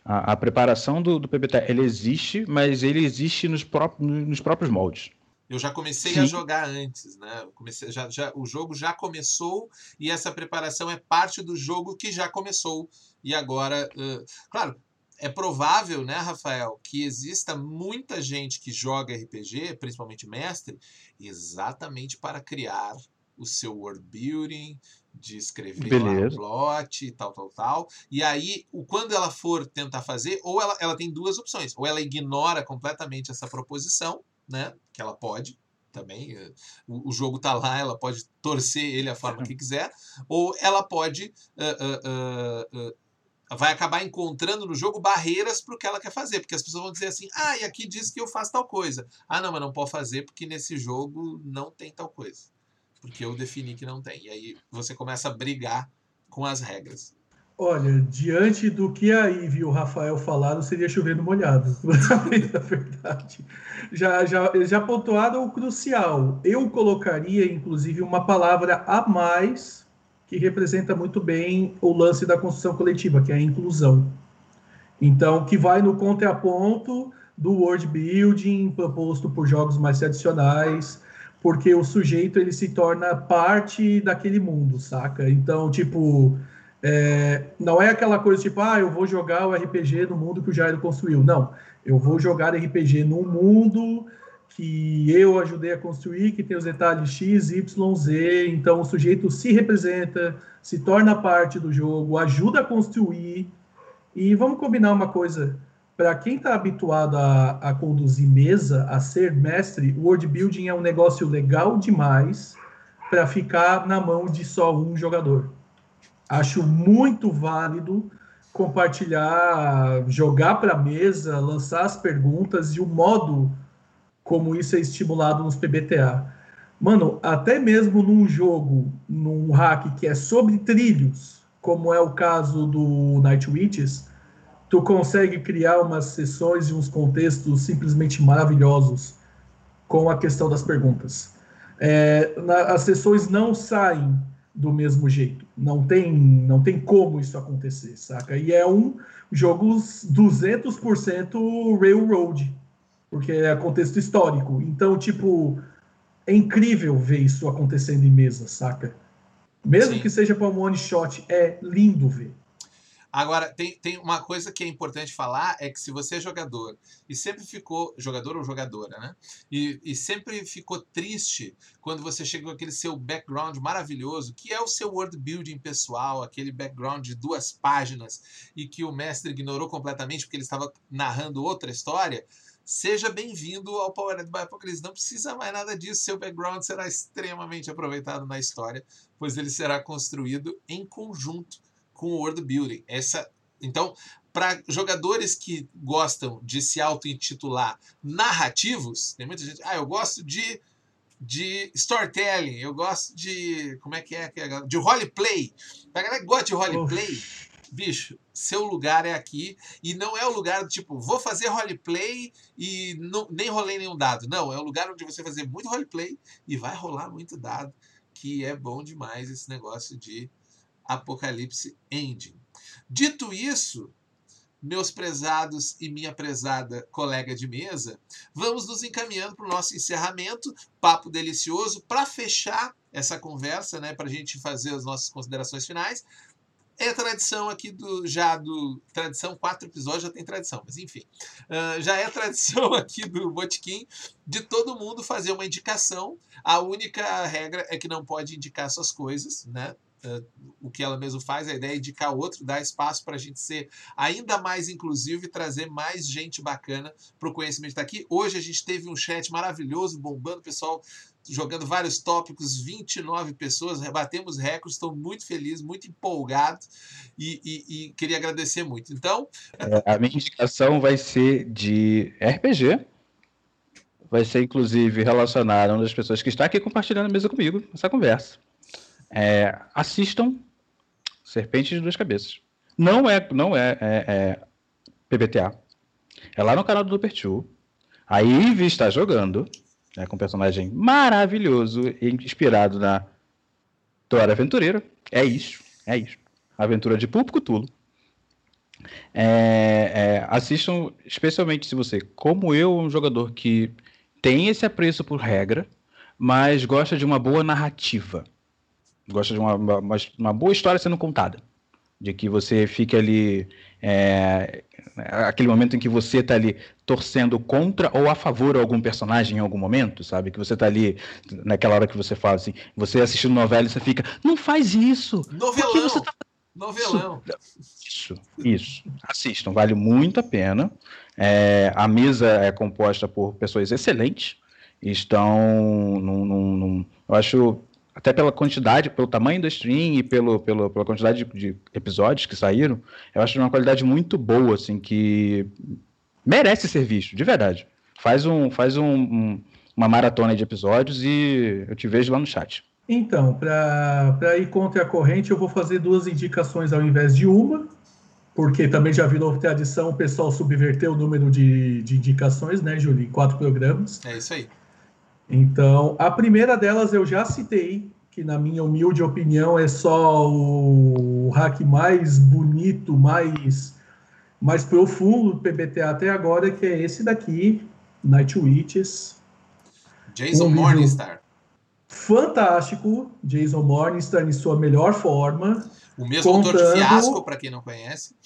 a, a preparação do, do PBT, ele existe, mas ele existe nos, pró nos próprios moldes. Eu já comecei Sim. a jogar antes, né? comecei, já, já, o jogo já começou e essa preparação é parte do jogo que já começou. E agora, uh, claro, é provável, né, Rafael, que exista muita gente que joga RPG, principalmente mestre, exatamente para criar o seu world building, de escrever o plot e tal, tal, tal. E aí, quando ela for tentar fazer, ou ela, ela tem duas opções. Ou ela ignora completamente essa proposição, né? Que ela pode também. Eh, o, o jogo tá lá, ela pode torcer ele a forma que quiser. Ou ela pode uh, uh, uh, vai acabar encontrando no jogo barreiras para o que ela quer fazer, porque as pessoas vão dizer assim: ah, e aqui diz que eu faço tal coisa. Ah, não, mas não pode fazer porque nesse jogo não tem tal coisa. Porque eu defini que não tem. E aí você começa a brigar com as regras. Olha, diante do que a Ivy e o Rafael falaram, seria chovendo molhado. Na (laughs) verdade. Já, já, já pontuado o crucial. Eu colocaria, inclusive, uma palavra a mais que representa muito bem o lance da construção coletiva, que é a inclusão. Então, que vai no contraponto do world building proposto por jogos mais tradicionais, porque o sujeito ele se torna parte daquele mundo, saca? Então, tipo, é, não é aquela coisa tipo, ah, eu vou jogar o RPG no mundo que o Jairo construiu. Não, eu vou jogar RPG num mundo que eu ajudei a construir, que tem os detalhes X, Y, Z, então o sujeito se representa, se torna parte do jogo, ajuda a construir. E vamos combinar uma coisa: para quem está habituado a, a, conduzir mesa, a ser mestre, o world building é um negócio legal demais para ficar na mão de só um jogador. Acho muito válido compartilhar, jogar para a mesa, lançar as perguntas e o modo como isso é estimulado nos PBTA. Mano, até mesmo num jogo, num hack que é sobre trilhos, como é o caso do Night Witches, tu consegue criar umas sessões e uns contextos simplesmente maravilhosos com a questão das perguntas. É, na, as sessões não saem do mesmo jeito. Não tem, não tem como isso acontecer, saca? E é um jogo 200% railroad, porque é contexto histórico. Então, tipo, é incrível ver isso acontecendo em mesa, saca? Mesmo Sim. que seja para um one shot, é lindo ver. Agora, tem, tem uma coisa que é importante falar, é que se você é jogador e sempre ficou, jogador ou jogadora, né? E, e sempre ficou triste quando você chega com aquele seu background maravilhoso, que é o seu world building pessoal, aquele background de duas páginas, e que o mestre ignorou completamente porque ele estava narrando outra história, Seja bem-vindo ao Powered by Apocalypse. Não precisa mais nada disso. Seu background será extremamente aproveitado na história, pois ele será construído em conjunto com o world building. Essa, então, para jogadores que gostam de se auto-intitular narrativos, tem muita gente, ah, eu gosto de de storytelling, eu gosto de como é que é, é de roleplay. A galera que gosta de roleplay, bicho, seu lugar é aqui e não é o lugar do tipo, vou fazer roleplay e não, nem rolei nenhum dado. Não, é o lugar onde você vai fazer muito roleplay e vai rolar muito dado, que é bom demais esse negócio de Apocalipse Ending. Dito isso, meus prezados e minha prezada colega de mesa, vamos nos encaminhando para o nosso encerramento, papo delicioso, para fechar essa conversa, né, para a gente fazer as nossas considerações finais. É tradição aqui do já do tradição quatro episódios já tem tradição, mas enfim uh, já é tradição (laughs) aqui do Botequim de todo mundo fazer uma indicação. A única regra é que não pode indicar suas coisas, né? Uh, o que ela mesmo faz, a ideia é indicar outro, dar espaço para a gente ser ainda mais inclusivo e trazer mais gente bacana para o conhecimento estar aqui. Hoje a gente teve um chat maravilhoso, bombando, pessoal jogando vários tópicos, 29 pessoas, rebatemos recordes, estou muito feliz, muito empolgado e, e, e queria agradecer muito. Então. É, a minha indicação vai ser de RPG. Vai ser, inclusive, relacionada a uma das pessoas que está aqui compartilhando a mesa comigo, essa conversa. É, assistam Serpente de Duas Cabeças. Não é, não é, é, é PBTA. É lá no canal do Super A Ivy está jogando né, com um personagem maravilhoso, inspirado na Dora Aventureira. É isso, é isso. Aventura de Pulpo Cutulo. É, é, assistam, especialmente se você, como eu, um jogador que tem esse apreço por regra, mas gosta de uma boa narrativa. Gosta de uma, uma, uma boa história sendo contada. De que você fique ali é, aquele momento em que você está ali torcendo contra ou a favor de algum personagem em algum momento, sabe? Que você está ali, naquela hora que você fala assim, você assistindo novela e você fica, não faz isso! Novelão! Você tá... Novelão! Isso, isso. Assistam, vale muito a pena. É, a mesa é composta por pessoas excelentes, estão num, num, num eu acho até pela quantidade, pelo tamanho da stream e pelo, pelo, pela quantidade de, de, episódios que saíram, eu acho de uma qualidade muito boa, assim, que merece ser visto, de verdade. Faz, um, faz um, um, uma maratona de episódios e eu te vejo lá no chat. Então, para ir contra a corrente, eu vou fazer duas indicações ao invés de uma, porque também já virou tradição o pessoal subverter o número de, de indicações, né, Júlio? Em quatro programas. É isso aí. Então, a primeira delas eu já citei, que na minha humilde opinião é só o hack mais bonito, mais, mais profundo do PBTA até agora, que é esse daqui, Night Witches. Jason um Morningstar. Fantástico, Jason Morningstar em sua melhor forma. O mesmo contando... autor de Fiasco, para quem não conhece.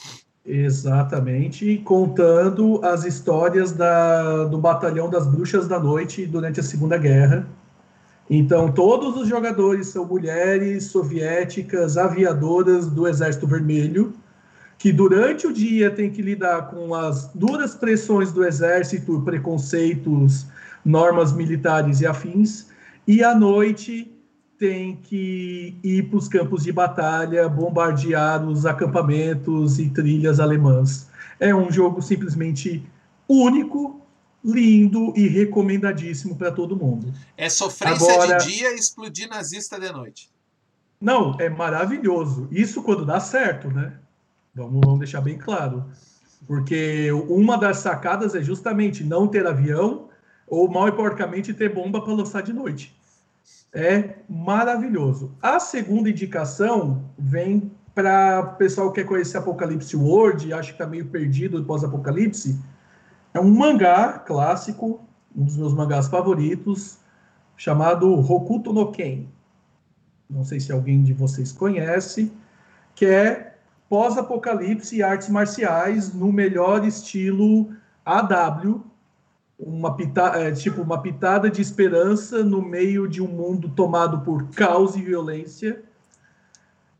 Exatamente, contando as histórias da, do Batalhão das Bruxas da Noite durante a Segunda Guerra. Então, todos os jogadores são mulheres soviéticas, aviadoras do Exército Vermelho, que durante o dia tem que lidar com as duras pressões do exército, preconceitos, normas militares e afins, e à noite tem que ir para os campos de batalha, bombardear os acampamentos e trilhas alemãs. É um jogo simplesmente único lindo e recomendadíssimo para todo mundo. É sofrência Agora- de dia e explodir nazista de noite. Não, é maravilhoso. Isso quando dá certo, né? Vamos, vamos deixar bem claro. Porque uma das sacadas é justamente não ter avião ou, mal e porcamente, ter bomba para lançar de noite. É maravilhoso. A segunda indicação vem para o pessoal que quer conhecer Apocalipse World, acho que está meio perdido do pós-apocalipse. É um mangá clássico, um dos meus mangás favoritos, chamado Hokuto no Ken não sei se alguém de vocês conhece, que é pós-apocalipse e artes marciais no melhor estilo AW, uma pita, é, tipo uma pitada de esperança no meio de um mundo tomado por caos e violência.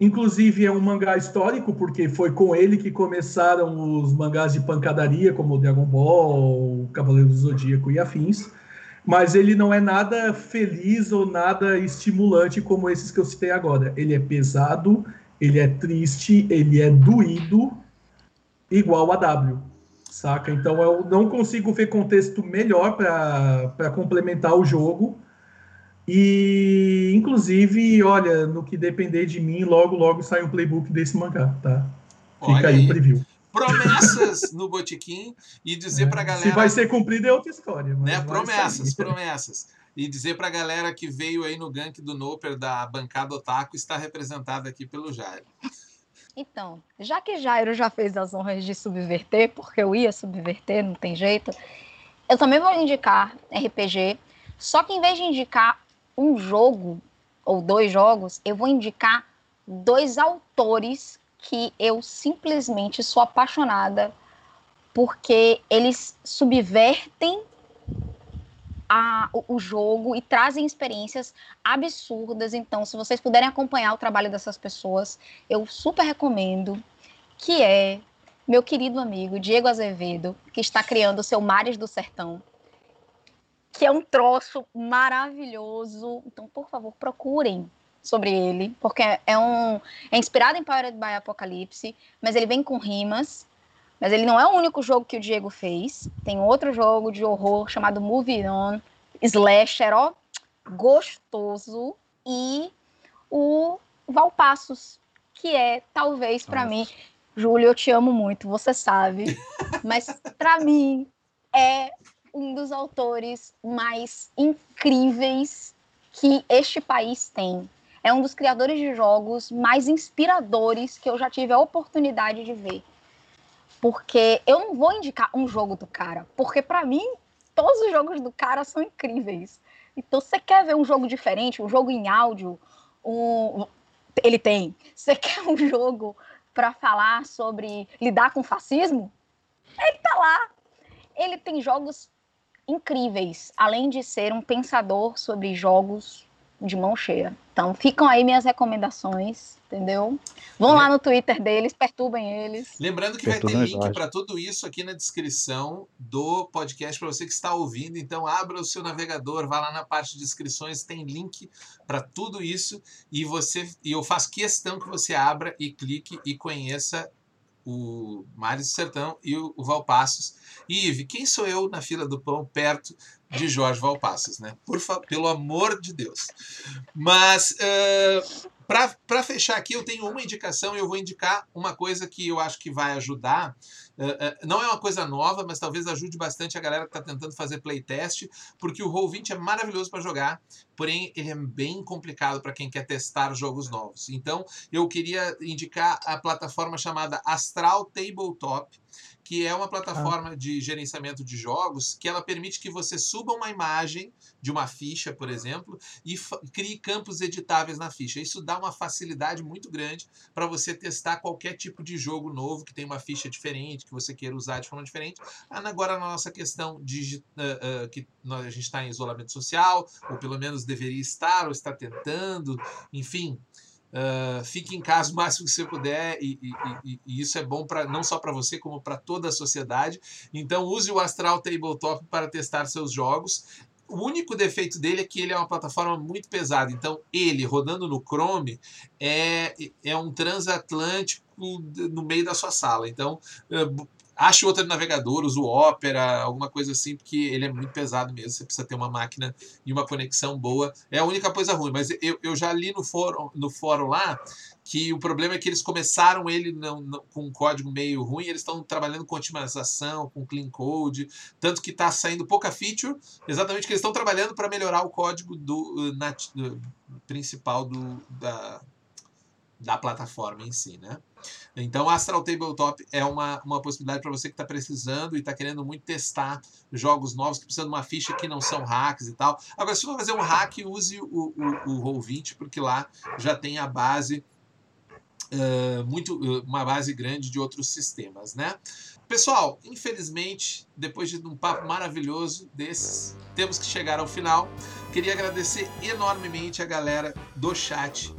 Inclusive é um mangá histórico porque foi com ele que começaram os mangás de pancadaria como Dragon Ball, Cavaleiro do Zodíaco e afins mas ele não é nada feliz ou nada estimulante como esses que eu citei agora. Ele é pesado, ele é triste, ele é doído, igual a W, saca? Então eu não consigo ver contexto melhor para complementar o jogo. E, inclusive, olha, no que depender de mim, logo, logo sai um playbook desse mangá, tá? Fica aí aí. o preview. Promessas no Botequim e dizer pra galera. Se vai ser cumprido é outra história. né? Promessas, sair. promessas. E dizer pra galera que veio aí no gank do Noper da bancada Otaku está representada aqui pelo Jairo. Então, já que Jairo já fez as honras de subverter, porque eu ia subverter, não tem jeito, eu também vou indicar RPG, só que em vez de indicar um jogo ou dois jogos, eu vou indicar dois autores que eu simplesmente sou apaixonada porque eles subvertem a- o, jogo e trazem experiências absurdas. Então, se vocês puderem acompanhar o trabalho dessas pessoas, eu super recomendo, que é meu querido amigo Diego Azevedo, que está criando o seu Mares do Sertão, que é um troço maravilhoso. Então, por favor, procurem sobre ele, porque é um é inspirado em Powered by Apocalypse, mas ele vem com rimas. Mas ele não é o único jogo que o Diego fez. Tem outro jogo de horror chamado Movie On, Slasher, ó, gostoso. E o Valpassos, que é, talvez, para mim, Júlio, eu te amo muito, você sabe. (laughs) Mas para mim é um dos autores mais incríveis que este país tem. É um dos criadores de jogos mais inspiradores que eu já tive a oportunidade de ver. Porque eu não vou indicar um jogo do cara, porque para mim todos os jogos do cara são incríveis. Então, você quer ver um jogo diferente, um jogo em áudio, um... ele tem. Você (laughs) quer um jogo para falar sobre lidar com fascismo? Ele tá lá. Ele tem jogos incríveis, além de ser um pensador sobre jogos de mão cheia. Então, ficam aí minhas recomendações, entendeu? Vão lá no Twitter deles, perturbem eles. Lembrando que vai ter Perturba link para tudo isso aqui na descrição do podcast para você que está ouvindo. Então abra o seu navegador, vá lá na parte de inscrições, tem link para tudo isso e você e eu faço questão que você abra e clique e conheça o Mares do Sertão e o, o Valpassos. E Ive, quem sou eu na fila do pão perto de Jorge Valpassos, né? Por pelo amor de Deus. Mas para fechar aqui, eu tenho uma indicação e eu vou indicar uma coisa que eu acho que vai ajudar. Eh, eh, não é uma coisa nova, mas talvez ajude bastante a galera que está tentando fazer playtest, porque o Roll20 é maravilhoso para jogar, porém ele é bem complicado para quem quer testar jogos novos. Então, eu queria indicar a plataforma chamada Astral Tabletop, que é uma plataforma de gerenciamento de jogos que ela permite que você suba uma imagem de uma ficha, por exemplo, e crie campos editáveis na ficha. Isso dá uma facilidade muito grande para você testar qualquer tipo de jogo novo que tem uma ficha diferente, que você queira usar de forma diferente. Ah, Agora, na nossa questão digi- ah, ah, que a gente está em isolamento social, ou pelo menos deveria estar, ou está tentando, enfim. Ah, fique em casa o máximo que você puder e, e- e- isso é bom para não só para você como para toda a sociedade. Então use o Astral Tabletop para testar seus jogos. O único defeito dele é que ele é uma plataforma muito pesada. Então, ele rodando no Chrome é, é um transatlântico no meio da sua sala. Então, b- Ache outro navegador, use o Opera, alguma coisa assim, porque ele é muito pesado mesmo. Você precisa ter uma máquina e uma conexão boa. É a única coisa ruim. Mas eu, eu já li no fórum, no fórum lá que o problema é que eles começaram ele não, não, com um código meio ruim, eles estão trabalhando com otimização, com clean code, tanto que está saindo pouca feature, exatamente que eles estão trabalhando para melhorar o código do, nat, do principal do, da, da plataforma em si, né? Então, Astral Tabletop é uma, uma possibilidade para você que está precisando e está querendo muito testar jogos novos, que precisam de uma ficha que não são hacks e tal. Agora, se for fazer um hack, use o, o, o Roll20, porque lá já tem a base, uh, muito, uma base grande de outros sistemas, né? Pessoal, infelizmente, depois de um papo maravilhoso desses, temos que chegar ao final. Queria agradecer enormemente a galera do chat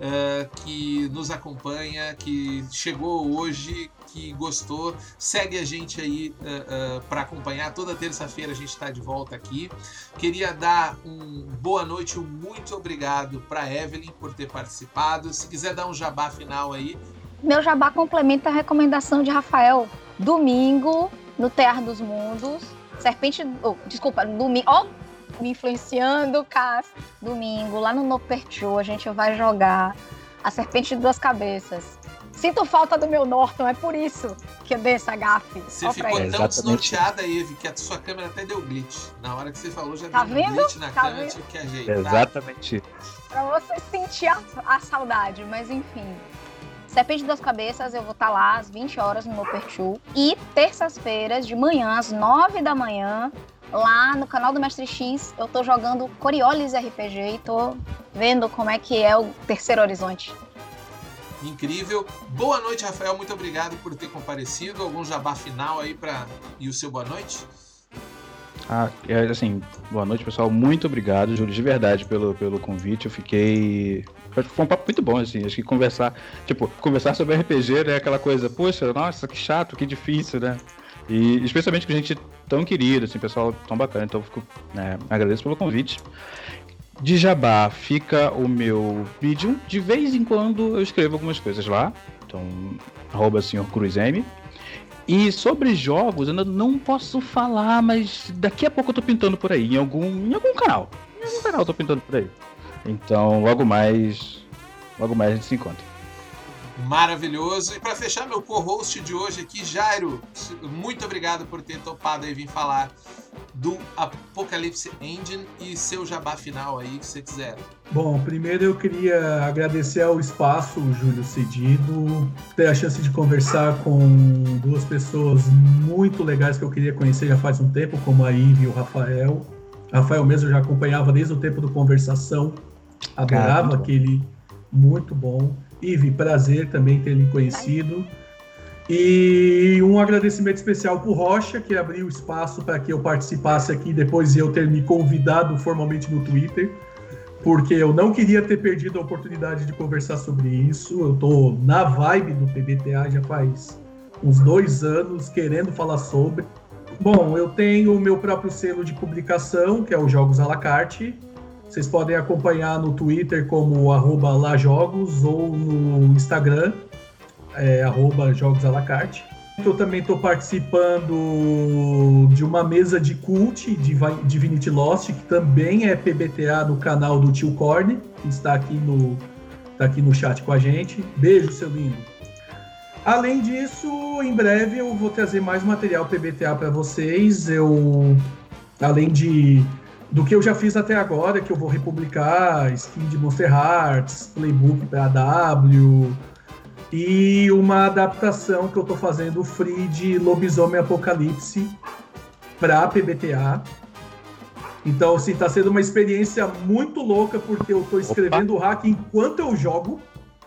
uh, que nos acompanha, que chegou hoje, que gostou. Segue a gente aí uh, uh, para acompanhar. Toda terça-feira a gente está de volta aqui. Queria dar um boa noite, um muito obrigado para Evelyn por ter participado. Se quiser dar um jabá final aí. Meu jabá complementa a recomendação de Rafael. Domingo, no Terra dos Mundos. Serpente. Oh, desculpa, domingo. Oh, me influenciando, Cas. Domingo, lá no Nopertiu, a gente vai jogar a Serpente de Duas Cabeças. Sinto falta do meu Norton, é por isso que eu dei essa gafe. Você ficou tão desnorteada, Eve, que a sua câmera até deu glitch. Na hora que você falou, já tá deu vendo? glitch na tá câmera, tive que ajeitar. Exatamente. Pra você sentir a, a saudade, mas enfim. Serpente de Duas Cabeças, eu vou estar lá às 20 horas no Noperchu. E terças-feiras, de manhã, às 9 da manhã, lá no canal do Mestre X, eu tô jogando Coriolis RPG e tô vendo como é que é o terceiro horizonte. Incrível. Boa noite, Rafael. Muito obrigado por ter comparecido. Algum jabá final aí para e o seu boa noite? Ah, é, assim, boa noite, pessoal. Muito obrigado, Júlio, de verdade, pelo, pelo convite. Eu fiquei. Foi um papo muito bom, assim. Acho que conversar, tipo, conversar sobre RPG, né? Aquela coisa, poxa, nossa, que chato, que difícil, né? E especialmente com gente tão querida, assim, pessoal tão bacana. Então, fico, né, agradeço pelo convite. De Jabá fica o meu vídeo. De vez em quando eu escrevo algumas coisas lá. Então, arroba senhor Cruz M. E sobre jogos, ainda não posso falar, mas daqui a pouco eu tô pintando por aí, em algum, em algum canal. Em algum canal eu tô pintando por aí. Então, logo mais. Logo mais a gente se encontra. Maravilhoso. E para fechar meu co-host de hoje aqui, Jairo, muito obrigado por ter topado e vir falar do Apocalipse Engine e seu jabá final aí que você quiser. Bom, primeiro eu queria agradecer ao espaço, Júlio Cedido, ter a chance de conversar com duas pessoas muito legais que eu queria conhecer já faz um tempo, como a Ive e o Rafael. Rafael mesmo eu já acompanhava desde o tempo do Conversação, adorava muito bom. aquele muito bom. Ive, prazer também ter lhe conhecido. E um agradecimento especial para o Rocha, que abriu espaço para que eu participasse aqui depois de eu ter me convidado formalmente no Twitter, porque eu não queria ter perdido a oportunidade de conversar sobre isso. Eu tô na vibe do PBTA já faz uns dois anos, querendo falar sobre. Bom, eu tenho o meu próprio selo de publicação, que é o Jogos à la carte. Vocês podem acompanhar no Twitter como arroba lajogos ou no Instagram, é, arroba jogos à la carte. Eu também estou participando de uma mesa de cult de Vi- Divinity Lost, que também é PBTA no canal do Tio Corne, que está aqui no, está aqui no chat com a gente. Beijo, seu lindo. Além disso, em breve eu vou trazer mais material PBTA para vocês. Eu, além de do que eu já fiz até agora, que eu vou republicar, skin de Monster Hearts, playbook para W e uma adaptação que eu tô fazendo free de Lobisomem Apocalipse para PBTA. Então, assim, tá sendo uma experiência muito louca porque eu tô escrevendo o hack enquanto eu jogo.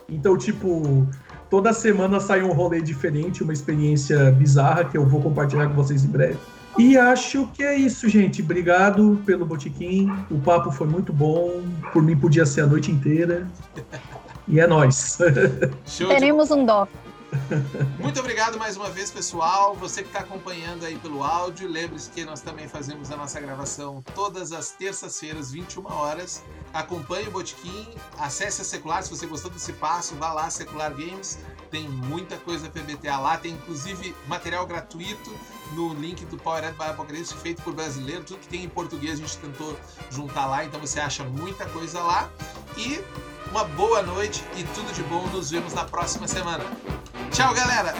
Então, tipo, toda semana sai um rolê diferente, uma experiência bizarra que eu vou compartilhar com vocês em breve. E acho que é isso, gente. Obrigado pelo botiquim. O papo foi muito bom. Por mim podia ser a noite inteira. E é de, Teremos um dó. Muito obrigado mais uma vez, pessoal. Você que está acompanhando aí pelo áudio, lembre-se que nós também fazemos a nossa gravação todas as terças-feiras, 21 horas. Acompanhe o Botequim, acesse a Secular. Se você gostou desse passo, vá lá, Secular Games. Tem muita coisa PBTA lá, tem inclusive material gratuito no link do Powered by Apocalipse, feito por brasileiro. Tudo que tem em português a gente tentou juntar lá, então você acha muita coisa lá. E uma boa noite e tudo de bom. Nos vemos na próxima semana. Tchau, galera!